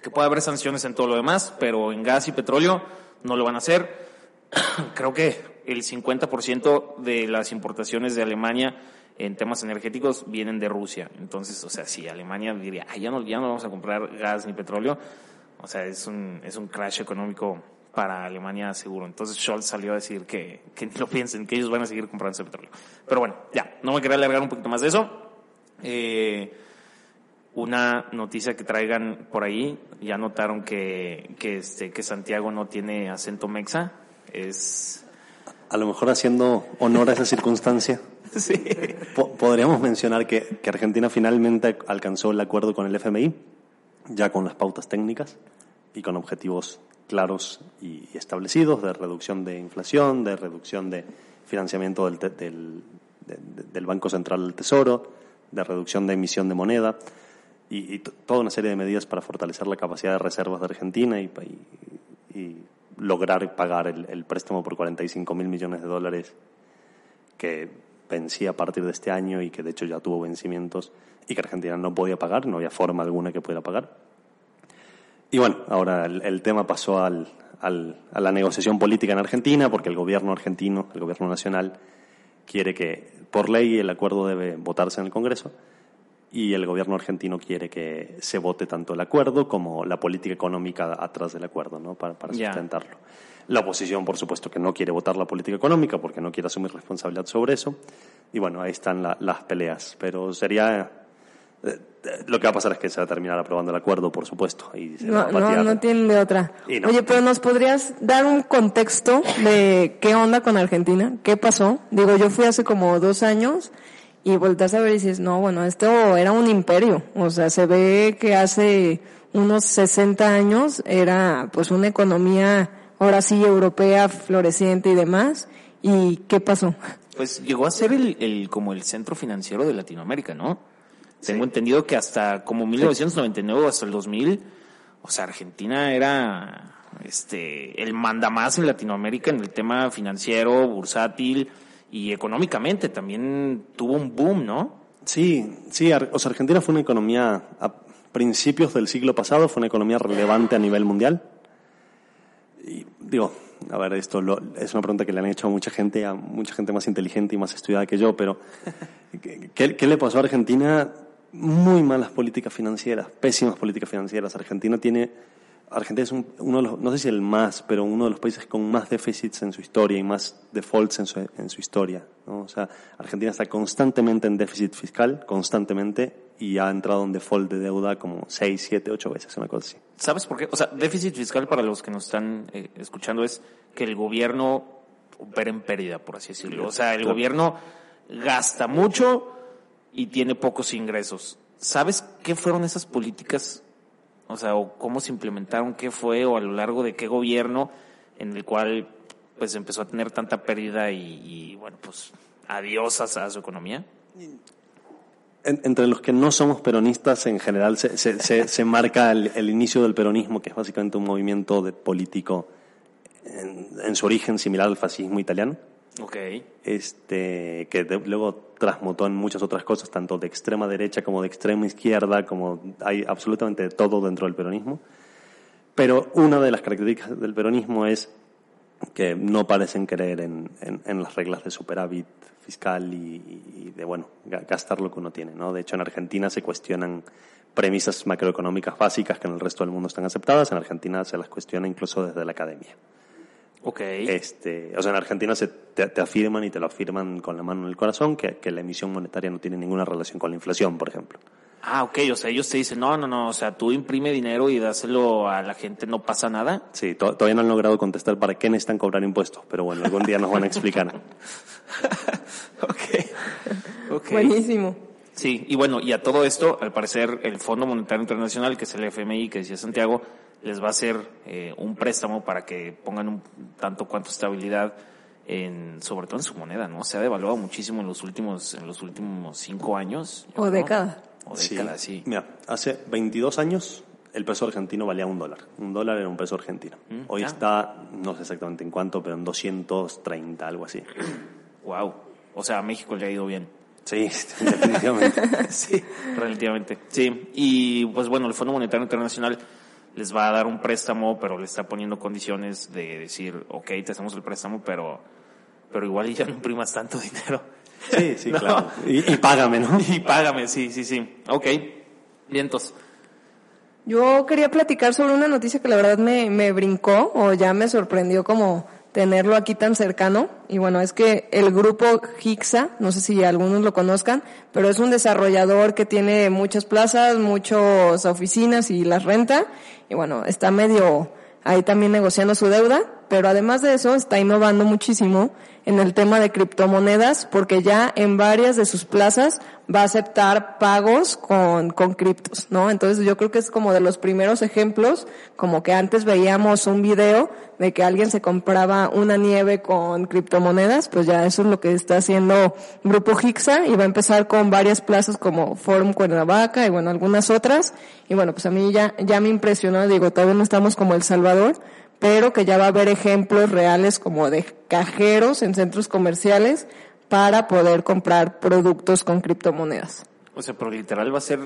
que puede haber sanciones en todo lo demás, pero en gas y petróleo no lo van a hacer. Creo que el 50% de las importaciones de Alemania en temas energéticos vienen de Rusia. Entonces, o sea, si Alemania diría, ah, ya no, ya no vamos a comprar gas ni petróleo, o sea, es un, es un crash económico para Alemania seguro. Entonces Scholz salió a decir que, que ni lo piensen, que ellos van a seguir comprando ese petróleo. Pero bueno, ya, no me quería alargar un poquito más de eso. Eh, una noticia que traigan por ahí, ya notaron que, que, este, que Santiago no tiene acento mexa, es... A lo mejor haciendo honor a esa circunstancia. Sí. podríamos mencionar que, que Argentina finalmente alcanzó el acuerdo con el FMI, ya con las pautas técnicas y con objetivos claros y establecidos de reducción de inflación, de reducción de financiamiento del, del, Banco Central del Tesoro, de reducción de emisión de moneda y, toda una serie de medidas para fortalecer la capacidad de reservas de Argentina y lograr pagar el, el, préstamo por 45 mil millones de dólares que vencía a partir de este año y que de hecho ya tuvo vencimientos y que Argentina no podía pagar, no había forma alguna que pudiera pagar. Y bueno, ahora el, el tema pasó al, al, a la negociación política en Argentina porque el gobierno argentino, el gobierno nacional, quiere que por ley el acuerdo debe votarse en el Congreso y el gobierno argentino quiere que se vote tanto el acuerdo como la política económica atrás del acuerdo, ¿no? Para, para sustentarlo. Yeah. La oposición, por supuesto, que no quiere votar la política económica porque no quiere asumir responsabilidad sobre eso. Y bueno, ahí están la, las peleas. Pero sería lo que va a pasar es que se va a terminar aprobando el acuerdo, por supuesto. Y se no, va a no, no tienen de otra. No. Oye, pero ¿nos podrías dar un contexto de qué onda con Argentina? ¿Qué pasó? Digo, yo fui hace como dos años y volteas a ver y dices, no, bueno, esto era un imperio. O sea, se ve que hace unos 60 años era pues una economía, ahora sí, europea, floreciente y demás. ¿Y qué pasó? Pues llegó a ser el, el como el centro financiero de Latinoamérica, ¿no? Tengo entendido que hasta como 1999 o hasta el 2000, o sea, Argentina era este el mandamás en Latinoamérica en el tema financiero, bursátil y económicamente también tuvo un boom, ¿no? Sí, sí, o sea, Argentina fue una economía a principios del siglo pasado, fue una economía relevante a nivel mundial. Y digo, a ver, esto lo, es una pregunta que le han hecho a mucha gente, a mucha gente más inteligente y más estudiada que yo, pero ¿qué, qué le pasó a Argentina? Muy malas políticas financieras, pésimas políticas financieras. Argentina tiene, Argentina es un, uno de los, no sé si el más, pero uno de los países con más déficits en su historia y más defaults en su, en su historia. ¿no? O sea, Argentina está constantemente en déficit fiscal, constantemente, y ha entrado en default de deuda como seis, siete, ocho veces, una cosa así. ¿Sabes por qué? O sea, déficit fiscal para los que nos están eh, escuchando es que el gobierno opera en pérdida, por así decirlo. O sea, el gobierno gasta mucho y tiene pocos ingresos. ¿Sabes qué fueron esas políticas? O sea, o cómo se implementaron, qué fue, o a lo largo de qué gobierno en el cual pues empezó a tener tanta pérdida y, bueno, pues adiós a, a su economía. En, entre los que no somos peronistas, en general se, se, se, marca el, inicio del peronismo, que es básicamente un movimiento de político en su origen similar al fascismo italiano. Okay. Este, que luego transmutó en muchas otras cosas, tanto de extrema derecha como de extrema izquierda, como hay absolutamente todo dentro del peronismo. Pero una de las características del peronismo es que no parecen creer en las reglas de superávit fiscal y, y, de, bueno, gastar lo que uno tiene, ¿no? De hecho, en Argentina se cuestionan premisas macroeconómicas básicas que en el resto del mundo están aceptadas. En Argentina se las cuestiona incluso desde la academia. Okay. Este, o sea, en Argentina se te, te, afirman y te lo afirman con la mano en el corazón que, que, la emisión monetaria no tiene ninguna relación con la inflación, por ejemplo. Ah, ok, o sea, ellos te dicen, no, no, no, o sea, tú imprime dinero y dáselo a la gente, no pasa nada. Sí, to todavía no han logrado contestar para qué necesitan cobrar impuestos, pero bueno, algún día nos van a explicar. okay. ok. Buenísimo. Sí, y bueno, y a todo esto, al parecer, el Fondo Monetario Internacional, que es el FMI, que decía Santiago, les va a hacer eh, un préstamo para que pongan un tanto cuanto estabilidad en, sobre todo en su moneda, ¿no? Se ha devaluado muchísimo en los últimos, en los últimos cinco años. O ¿no? década. O década, sí. sí. Mira, hace 22 años el peso argentino valía un dólar. Un dólar era un peso argentino. ¿Mm? Hoy ah. está, no sé exactamente en cuánto, pero en 230, algo así. Wow. O sea, a México le ha ido bien. Sí, definitivamente. sí, relativamente. Sí. Y pues bueno, el Fondo Monetario Internacional les va a dar un préstamo, pero le está poniendo condiciones de decir, ok, te hacemos el préstamo, pero pero igual ya no imprimas tanto dinero. Sí, sí, claro. Y, y págame, ¿no? Y págame, sí, sí, sí. Ok, vientos. Yo quería platicar sobre una noticia que la verdad me, me brincó o ya me sorprendió como tenerlo aquí tan cercano. Y bueno, es que el grupo Hixa, no sé si algunos lo conozcan, pero es un desarrollador que tiene muchas plazas, muchas oficinas y las renta. Y bueno, está medio ahí también negociando su deuda, pero además de eso está innovando muchísimo en el tema de criptomonedas porque ya en varias de sus plazas va a aceptar pagos con, con criptos, ¿no? Entonces yo creo que es como de los primeros ejemplos, como que antes veíamos un video de que alguien se compraba una nieve con criptomonedas, pues ya eso es lo que está haciendo Grupo Hixa y va a empezar con varias plazas como Forum Cuernavaca y bueno, algunas otras. Y bueno, pues a mí ya, ya me impresionó, digo, todavía no estamos como El Salvador, pero que ya va a haber ejemplos reales como de cajeros en centros comerciales para poder comprar productos con criptomonedas. O sea, pero literal va a ser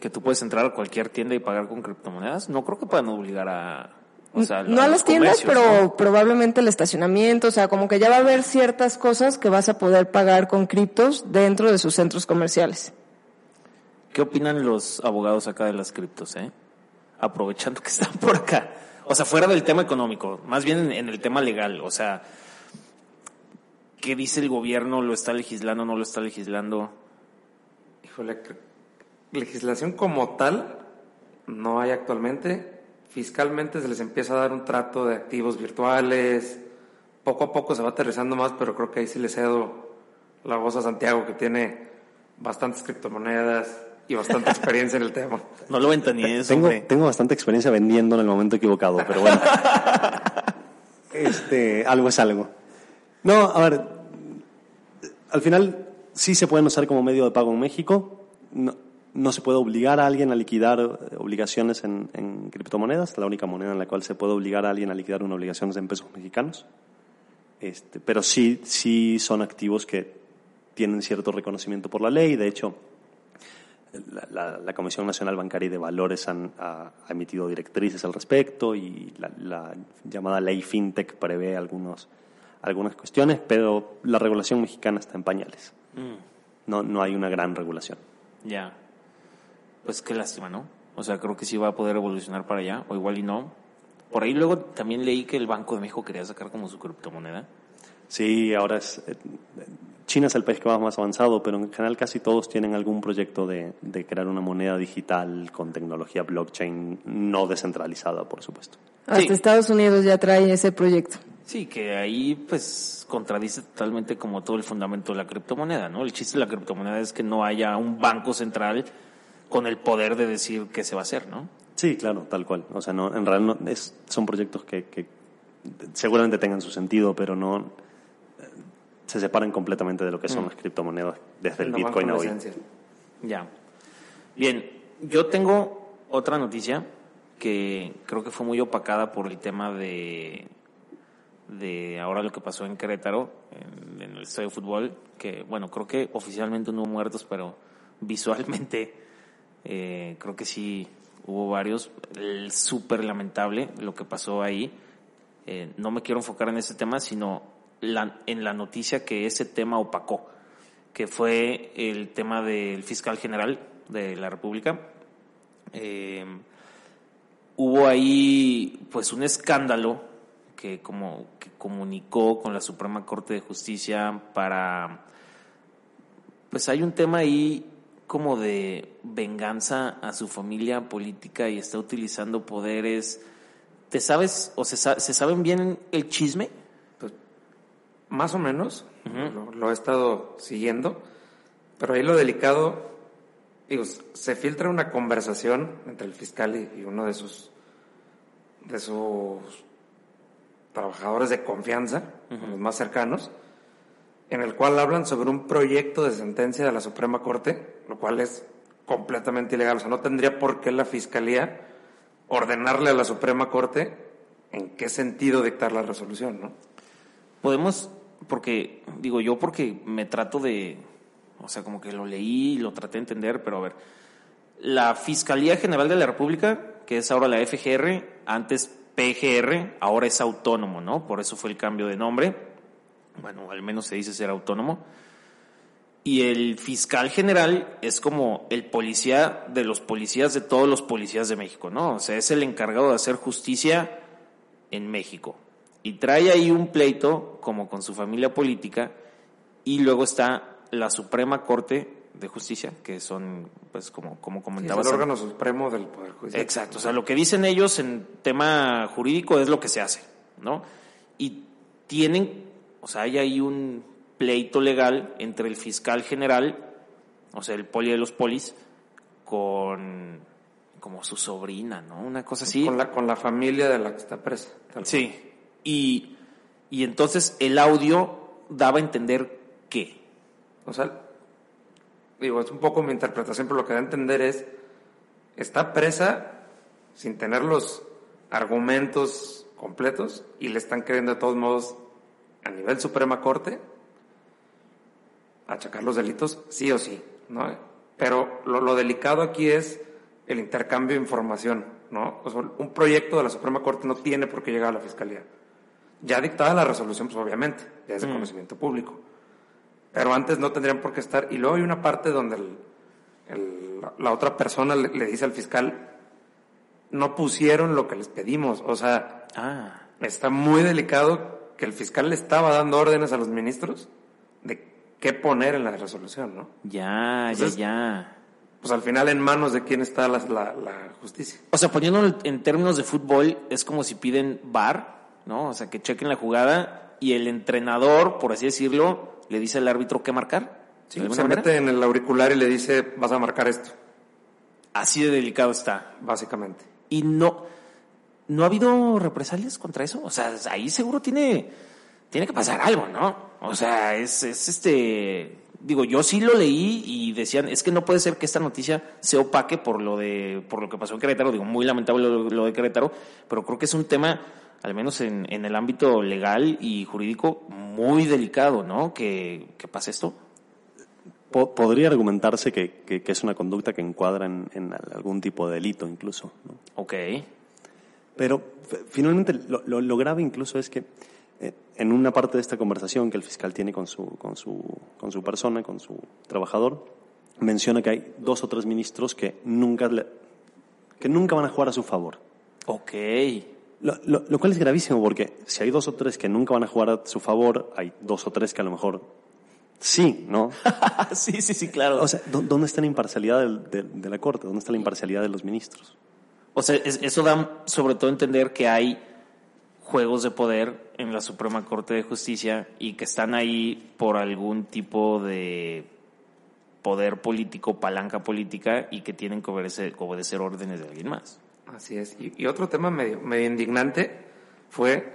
que tú puedes entrar a cualquier tienda y pagar con criptomonedas. No creo que puedan obligar a... O sea, no a las tiendas, pero ¿no? probablemente el estacionamiento, o sea, como que ya va a haber ciertas cosas que vas a poder pagar con criptos dentro de sus centros comerciales. ¿Qué opinan los abogados acá de las criptos, eh? Aprovechando que están por acá. O sea, fuera del tema económico, más bien en, el tema legal. O sea, ¿qué dice el gobierno? ¿Lo está legislando? ¿No lo está legislando? Híjole, legislación como tal no hay actualmente. Fiscalmente se les empieza a dar un trato de activos virtuales. Poco a poco se va aterrizando más, pero creo que ahí sí le cedo la voz a Santiago, que tiene bastantes criptomonedas y bastante experiencia en el tema. No lo ventanees, Tengo, hombre. tengo bastante experiencia vendiendo en el momento equivocado, pero bueno. este, algo es algo. No, a ver, al final sí se pueden usar como medio de pago en México. No, no se puede obligar a alguien a liquidar eh, obligaciones en, en criptomonedas. La única moneda en la cual se puede obligar a alguien a liquidar una obligación es en pesos mexicanos. Este, pero sí, sí son activos que tienen cierto reconocimiento por la ley. De hecho, la, Comisión Nacional Bancaria y de Valores han, ha, ha emitido directrices al respecto y la, la llamada ley FinTech prevé algunos, algunas cuestiones, pero la regulación mexicana está en pañales. No, no hay una gran regulación. Ya. Pues qué lástima, ¿no? O sea, creo que sí va a poder evolucionar para allá, o igual y no. Por ahí luego también leí que el Banco de México quería sacar como su criptomoneda. Sí, ahora es. eh, China es el país que va más avanzado, pero en general casi todos tienen algún proyecto de, de crear una moneda digital con tecnología blockchain no descentralizada, por supuesto. Hasta Sí. Estados Unidos ya trae ese proyecto. Sí, que ahí pues contradice totalmente como todo el fundamento de la criptomoneda, ¿no? El chiste de la criptomoneda es que no haya un banco central con el poder de decir qué se va a hacer, ¿no? Sí, claro, tal cual. O sea, no, en realidad no, es, son proyectos que, que seguramente tengan su sentido, pero no se separan completamente de lo que son las criptomonedas desde el No Bitcoin a hoy. Ya. Bien, yo tengo otra noticia que creo que fue muy opacada por el tema de de ahora lo que pasó en Querétaro, en, en el estadio de fútbol, que bueno, creo que oficialmente no hubo muertos, pero visualmente eh, creo que sí hubo varios. Súper lamentable lo que pasó ahí. Eh, no me quiero enfocar en ese tema, sino la- en la noticia que ese tema opacó, que fue el tema del fiscal general de la República. Eh, hubo ahí pues un escándalo que como que comunicó con la Suprema Corte de Justicia para pues hay un tema ahí como de venganza a su familia política y está utilizando poderes ¿Te sabes o se, se saben bien el chisme? Más o menos, lo, lo he estado siguiendo, pero ahí lo delicado, digo, se filtra una conversación entre el fiscal y, y uno de sus, de sus trabajadores de confianza, los más cercanos, en el cual hablan sobre un proyecto de sentencia de la Suprema Corte, lo cual es completamente ilegal. O sea, no tendría por qué la Fiscalía ordenarle a la Suprema Corte en qué sentido dictar la resolución, ¿no? Podemos, porque, digo yo porque me trato de, o sea, como que lo leí y lo traté de entender, pero a ver, la Fiscalía General de la República, que es ahora la FGR, antes PGR, ahora es autónomo, ¿no? Por eso fue el cambio de nombre. Bueno, al menos se dice ser autónomo. Y el fiscal general es como el policía de los policías de todos los policías de México, ¿no? O sea, es el encargado de hacer justicia en México. Y trae ahí un pleito como con su familia política y luego está la Suprema Corte de Justicia, que son, pues, como, como comentabas. el órgano supremo del Poder Judicial. Exacto, o sea, lo que dicen ellos en tema jurídico es lo que se hace, ¿no? Y tienen, o sea, hay ahí un pleito legal entre el fiscal general, o sea, el poli de los polis, con como su sobrina, ¿no? Una cosa así. Con, la, con la familia de la que está presa. Sí. Y, y entonces el audio daba a entender que. O sea, digo, es un poco mi interpretación, pero lo que da a entender es, está presa sin tener los argumentos completos y le están queriendo de todos modos a nivel Suprema Corte achacar los delitos, sí o sí, ¿no? Pero lo, lo delicado aquí es el intercambio de información, ¿no? O sea, un proyecto de la Suprema Corte no tiene por qué llegar a la Fiscalía. Ya dictada la resolución, pues obviamente, ya es de conocimiento público. Pero antes no tendrían por qué estar. Y luego hay una parte donde el- el- la- otra persona le, le dice al fiscal, no pusieron lo que les pedimos. O sea, Ah. está muy delicado que el fiscal le estaba dando órdenes a los ministros de qué poner en la resolución, ¿no? Ya, Entonces- ya, ya. Pues al final en manos de quién está la, la- la justicia. O sea, poniéndolo en términos de fútbol, es como si piden VAR, ¿no? O sea, que chequen la jugada y el entrenador, por así decirlo, le dice al árbitro qué marcar. Sí, ¿De alguna se manera? mete en el auricular y le dice, vas a marcar esto, Así de delicado está. básicamente. Y no, no ha habido represalias contra eso. O sea, ahí seguro tiene, tiene que pasar algo, ¿no? O sea, es, es este, digo, yo sí lo leí y decían, es que no puede ser que esta noticia se opaque por lo de, por lo que pasó en Querétaro. Digo, muy lamentable lo, lo de Querétaro, pero creo que es un tema, al menos en, en el ámbito legal y jurídico, muy delicado, ¿no? Que, que pase esto. Po- podría argumentarse que, que- que es una conducta que encuadra en, en algún tipo de delito incluso. ¿no? Ok. Pero finalmente lo, lo- lo grave incluso es que eh, en una parte de esta conversación que el fiscal tiene con su, con su, con su persona, con su trabajador, menciona que hay dos o tres ministros que nunca, le- que nunca van a jugar a su favor. Ok. Lo, lo- lo cual es gravísimo porque si hay dos o tres que nunca van a jugar a su favor, hay dos o tres que a lo mejor sí, ¿no? sí, sí, sí, claro. O sea, ¿dó- ¿dónde está la imparcialidad del- de, de la Corte? ¿Dónde está la imparcialidad de los ministros? O sea, es- eso da sobre todo a entender que hay juegos de poder en la Suprema Corte de Justicia y que están ahí por algún tipo de poder político, palanca política y que tienen que obedecer, obedecer órdenes de alguien más. Así es. Y, y otro tema medio, medio indignante fue,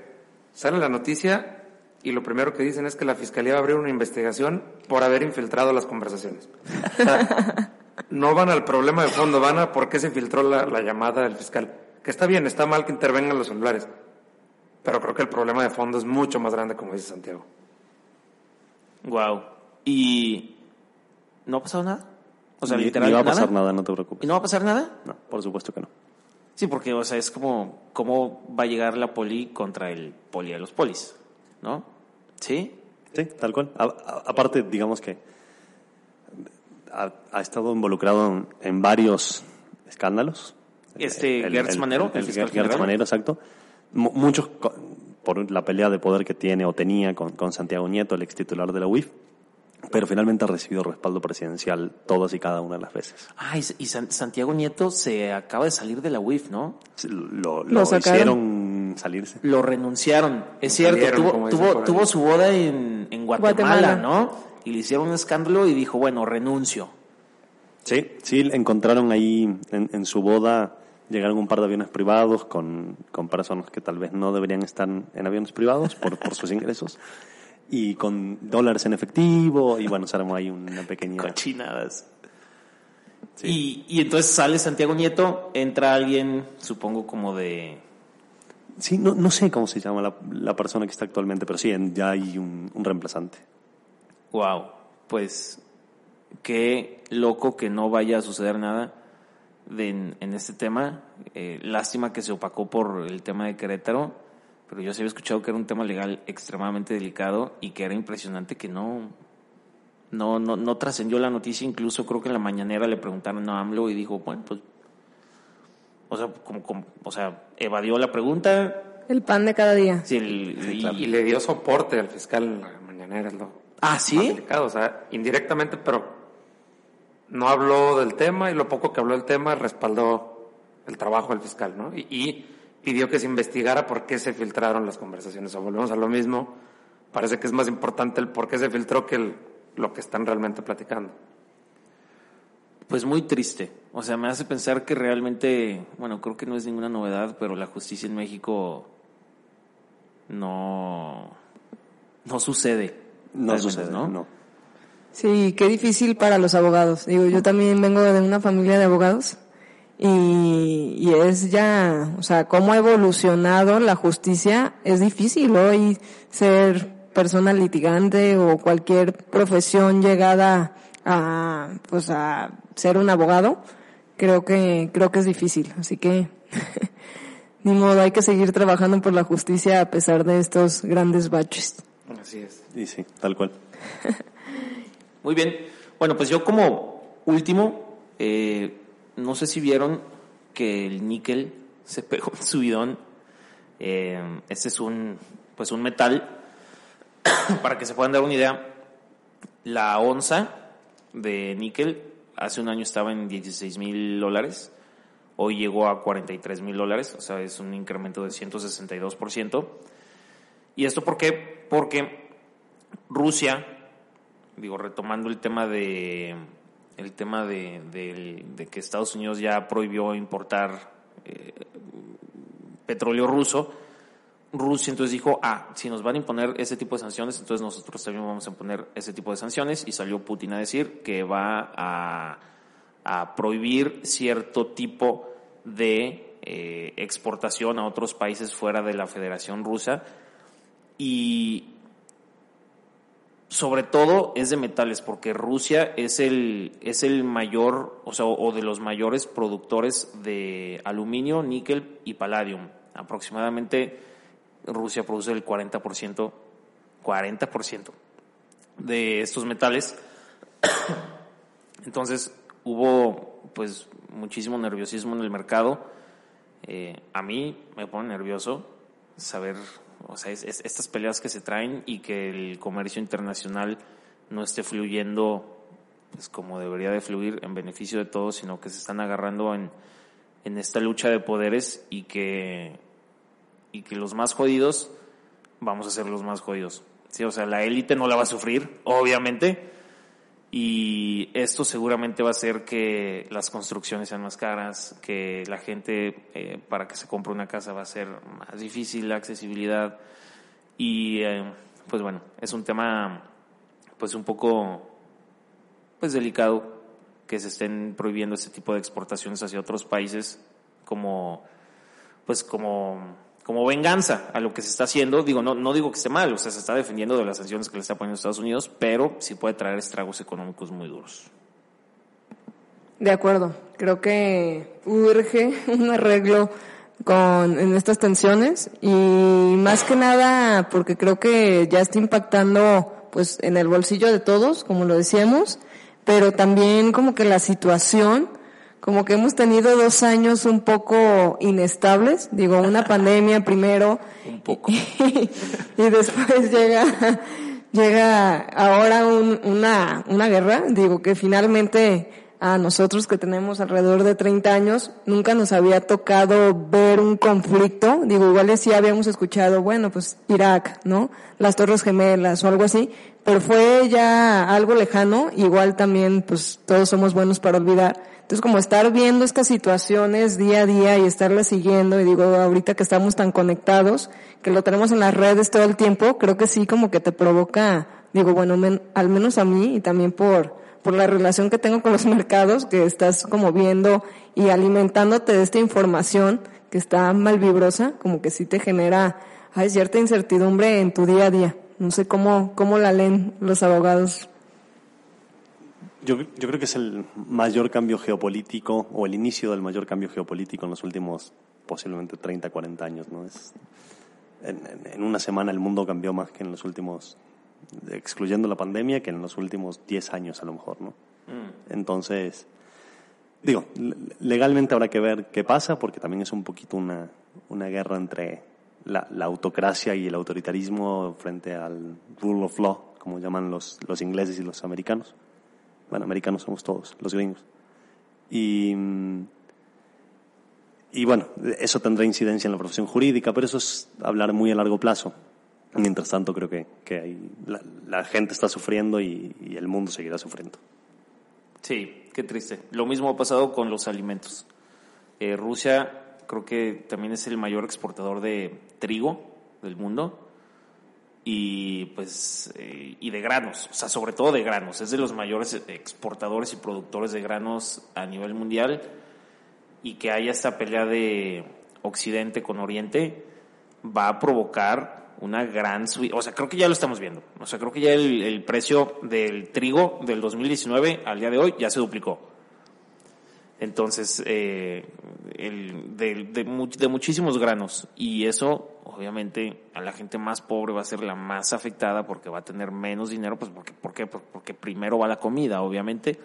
sale la noticia y lo primero que dicen es que la Fiscalía va a abrir una investigación por haber infiltrado las conversaciones. O sea, no van al problema de fondo, van a por qué se filtró la, la llamada del fiscal. Que está bien, está mal que intervengan los celulares. Pero creo que el problema de fondo es mucho más grande, como dice Santiago. Wow. ¿Y no ha pasado nada? O sea, Ni- literal, ni va a pasar nada. nada, no te ¿Y preocupes. no va a pasar nada? No, por supuesto que no. Sí, porque, o sea, es como, ¿cómo va a llegar la poli contra el poli de los polis? ¿No? ¿Sí? Sí, tal cual. A- a- aparte, digamos que ha, ha estado involucrado en, en varios escándalos. Este, Gertz Manero, el el, fiscal Gertz. Manero, exacto. Mu- muchos por la pelea de poder que tiene o tenía con, con Santiago Nieto, el ex titular de la UIF, pero finalmente ha recibido respaldo presidencial todas y cada una de las veces. Ah, y, y San- Santiago Nieto se acaba de salir de la UIF, ¿no? Lo, Lo hicieron salirse. Lo renunciaron. Es Lo cierto, salieron, tuvo, tuvo, tuvo su boda en, en Guatemala, Guatemala. ¿no? Y le hicieron un escándalo y dijo, bueno, renuncio. Sí, sí, encontraron ahí en, en su boda, llegaron un par de aviones privados con, con personas que tal vez no deberían estar en aviones privados por, por sus ingresos y con dólares en efectivo y bueno, se armó ahí una pequeña... Cochinadas. Y, y entonces sale Santiago Nieto, entra alguien, supongo como de... Sí, no, no sé cómo se llama la, la persona que está actualmente, pero sí, ya hay un, un reemplazante. Wow, pues qué loco que no vaya a suceder nada de- en, en este tema. Eh, lástima que se opacó por el tema de Querétaro, pero yo sí había escuchado que era un tema legal extremadamente delicado y que era impresionante que no, no, no, no trascendió la noticia. Incluso creo que en la mañanera le preguntaron a AMLO y dijo, bueno, pues, o sea, como, como- o sea, evadió la pregunta. El pan de cada día. Sí, el- y- Y le dio soporte al fiscal en la mañanera. Lo ah, sí. delicado, o sea, indirectamente, pero no habló del tema y lo poco que habló del tema respaldó el trabajo del fiscal, ¿no? Y, y pidió que se investigara por qué se filtraron las conversaciones. O volvemos a lo mismo. Parece que es más importante el por qué se filtró que el- lo que están realmente platicando. Pues muy triste. O sea, me hace pensar que realmente, bueno, creo que no es ninguna novedad, pero la justicia en México no, no sucede. No menos, sucede, ¿no? Sí, qué difícil para los abogados. Digo, yo también vengo de una familia de abogados y, y es ya, o sea, cómo ha evolucionado la justicia. Es difícil hoy ser persona litigante o cualquier profesión llegada a, pues a ser un abogado. Creo que, creo que es difícil. Así que, ni modo, hay que seguir trabajando por la justicia a pesar de estos grandes baches. Así es. Y sí, tal cual. Muy bien. Bueno, pues yo como último, eh, no sé si vieron que el níquel se pegó un subidón. Eh, este es un, pues un metal. Para que se puedan dar una idea, la onza de níquel hace un año estaba en 16 mil dólares. Hoy llegó a 43 mil dólares, o sea, es un incremento de 162%. ¿Y esto por qué? Porque Rusia, digo, retomando el tema de el tema de, de que Estados Unidos ya prohibió importar eh, petróleo ruso, Rusia entonces dijo, ah, si nos van a imponer ese tipo de sanciones, entonces nosotros también vamos a imponer ese tipo de sanciones. Y salió Putin a decir que va a, a prohibir cierto tipo de eh, exportación a otros países fuera de la Federación Rusa. Y sobre todo es de metales, porque Rusia es el, es el mayor, o sea, o de los mayores productores de aluminio, níquel y palladium. Aproximadamente Rusia produce el 40%, 40% de estos metales. Entonces hubo pues muchísimo nerviosismo en el mercado. Eh, a mí me pone nervioso saber, o sea, es- es- estas peleas que se traen y que el comercio internacional no esté fluyendo pues como debería de fluir en beneficio de todos, sino que se están agarrando en, en esta lucha de poderes y que, y que los más jodidos vamos a ser los más jodidos. Sí, o sea, la élite no la va a sufrir, obviamente, y esto seguramente va a hacer que las construcciones sean más caras, que la gente eh, para que se compre una casa va a ser más difícil la accesibilidad. Y eh, pues bueno, es un tema pues un poco pues delicado que se estén prohibiendo este tipo de exportaciones hacia otros países como pues como como venganza a lo que se está haciendo. Digo, no, no digo que esté mal, o sea, se está defendiendo de las sanciones que le está poniendo Estados Unidos, pero sí puede traer estragos económicos muy duros. De acuerdo. Creo que urge un arreglo con en estas tensiones y más que nada porque creo que ya está impactando pues en el bolsillo de todos, como lo decíamos, pero también como que la situación, como que hemos tenido dos años un poco inestables, digo, una pandemia primero Un poco. y después llega llega ahora un- una, una guerra, digo que finalmente a nosotros que tenemos alrededor de 30 años nunca nos había tocado ver un conflicto, digo igual sí habíamos escuchado, bueno, pues Irak, ¿no? Las Torres Gemelas o algo así, pero fue ya algo lejano, igual también pues todos somos buenos para olvidar. Entonces como estar viendo estas situaciones día a día y estarlas siguiendo, y digo ahorita que estamos tan conectados, que lo tenemos en las redes todo el tiempo, creo que sí como que te provoca, digo bueno, men- al menos a mí y también por, por la relación que tengo con los mercados, que estás como viendo y alimentándote de esta información que está mal vibrosa, como que sí te genera, hay cierta incertidumbre en tu día a día. No sé cómo, cómo la leen los abogados. Yo, yo creo que es el mayor cambio geopolítico o el inicio del mayor cambio geopolítico en los últimos posiblemente 30, 40 años, ¿no? Es, en, una semana el mundo cambió más que en los últimos, excluyendo la pandemia, que en los últimos 10 años a lo mejor, ¿no? Entonces, digo, le- legalmente habrá que ver qué pasa, porque también es un poquito una, una guerra entre la, la autocracia y el autoritarismo frente al rule of law, como llaman los, los ingleses y los americanos. Bueno, americanos somos todos, los gringos. Y, mm, y bueno, eso tendrá incidencia en la profesión jurídica, pero eso es hablar muy a largo plazo. Mientras tanto, creo que, que la, gente está sufriendo y, y el mundo seguirá sufriendo. Sí, qué triste. Lo mismo ha pasado con los alimentos. Eh, Rusia creo que también es el mayor exportador de trigo del mundo y pues eh, y de granos, o sea, sobre todo de granos. Es de los mayores exportadores y productores de granos a nivel mundial y que haya esta pelea de Occidente con Oriente va a provocar una gran subida. O sea, creo que ya lo estamos viendo. O sea, creo que ya el, el precio del trigo del 2019 al día de hoy ya se duplicó. Entonces, eh, el, de, de, much- de muchísimos granos. Y eso, obviamente, a la gente más pobre va a ser la más afectada porque va a tener menos dinero. Pues porque, ¿por qué? Porque primero va la comida, obviamente.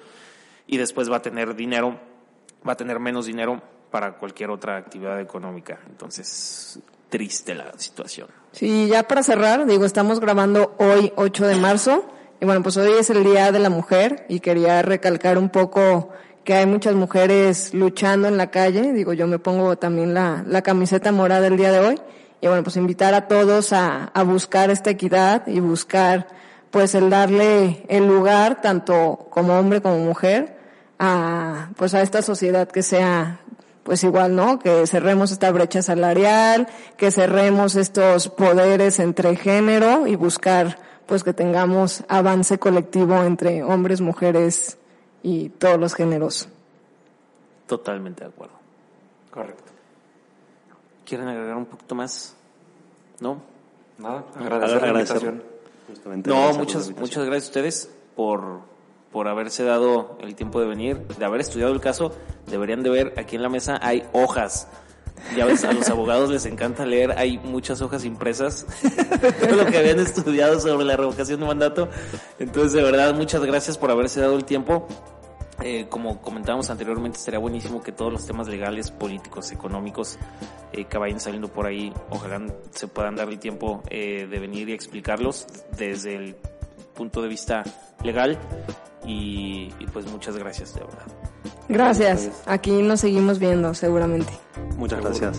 Y después va a tener dinero, va a tener menos dinero para cualquier otra actividad económica. Entonces, triste la situación. Sí, ya para cerrar, digo, estamos grabando hoy 8 de marzo y bueno, pues hoy es el Día de la Mujer y quería recalcar un poco que hay muchas mujeres luchando en la calle, digo, yo me pongo también la, la camiseta morada el día de hoy y bueno, pues invitar a todos a, a buscar esta equidad y buscar pues el darle el lugar tanto como hombre como mujer a pues a esta sociedad que sea pues igual, ¿no? Que cerremos esta brecha salarial, que cerremos estos poderes entre género y buscar pues que tengamos avance colectivo entre hombres, mujeres y todos los géneros. Totalmente de acuerdo. Correcto. ¿Quieren agregar un poquito más? ¿No? Nada, agradecer la Agradecer. invitación. Justamente No, la muchas, muchas gracias a ustedes por, por haberse dado el tiempo de venir, de haber estudiado el caso. Deberían de ver, aquí en la mesa hay hojas. Ya ves, a los abogados les encanta leer, hay muchas hojas impresas, todo lo que habían estudiado sobre la revocación de mandato. Entonces, de verdad, muchas gracias por haberse dado el tiempo. Eh, como comentábamos anteriormente, estaría buenísimo que todos los temas legales, políticos, económicos eh, que vayan saliendo por ahí, ojalá se puedan dar el tiempo eh, de venir y explicarlos desde el punto de vista legal. Y, y pues muchas gracias, de verdad. Gracias. Aquí nos seguimos viendo seguramente. Muchas gracias.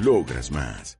Logras más.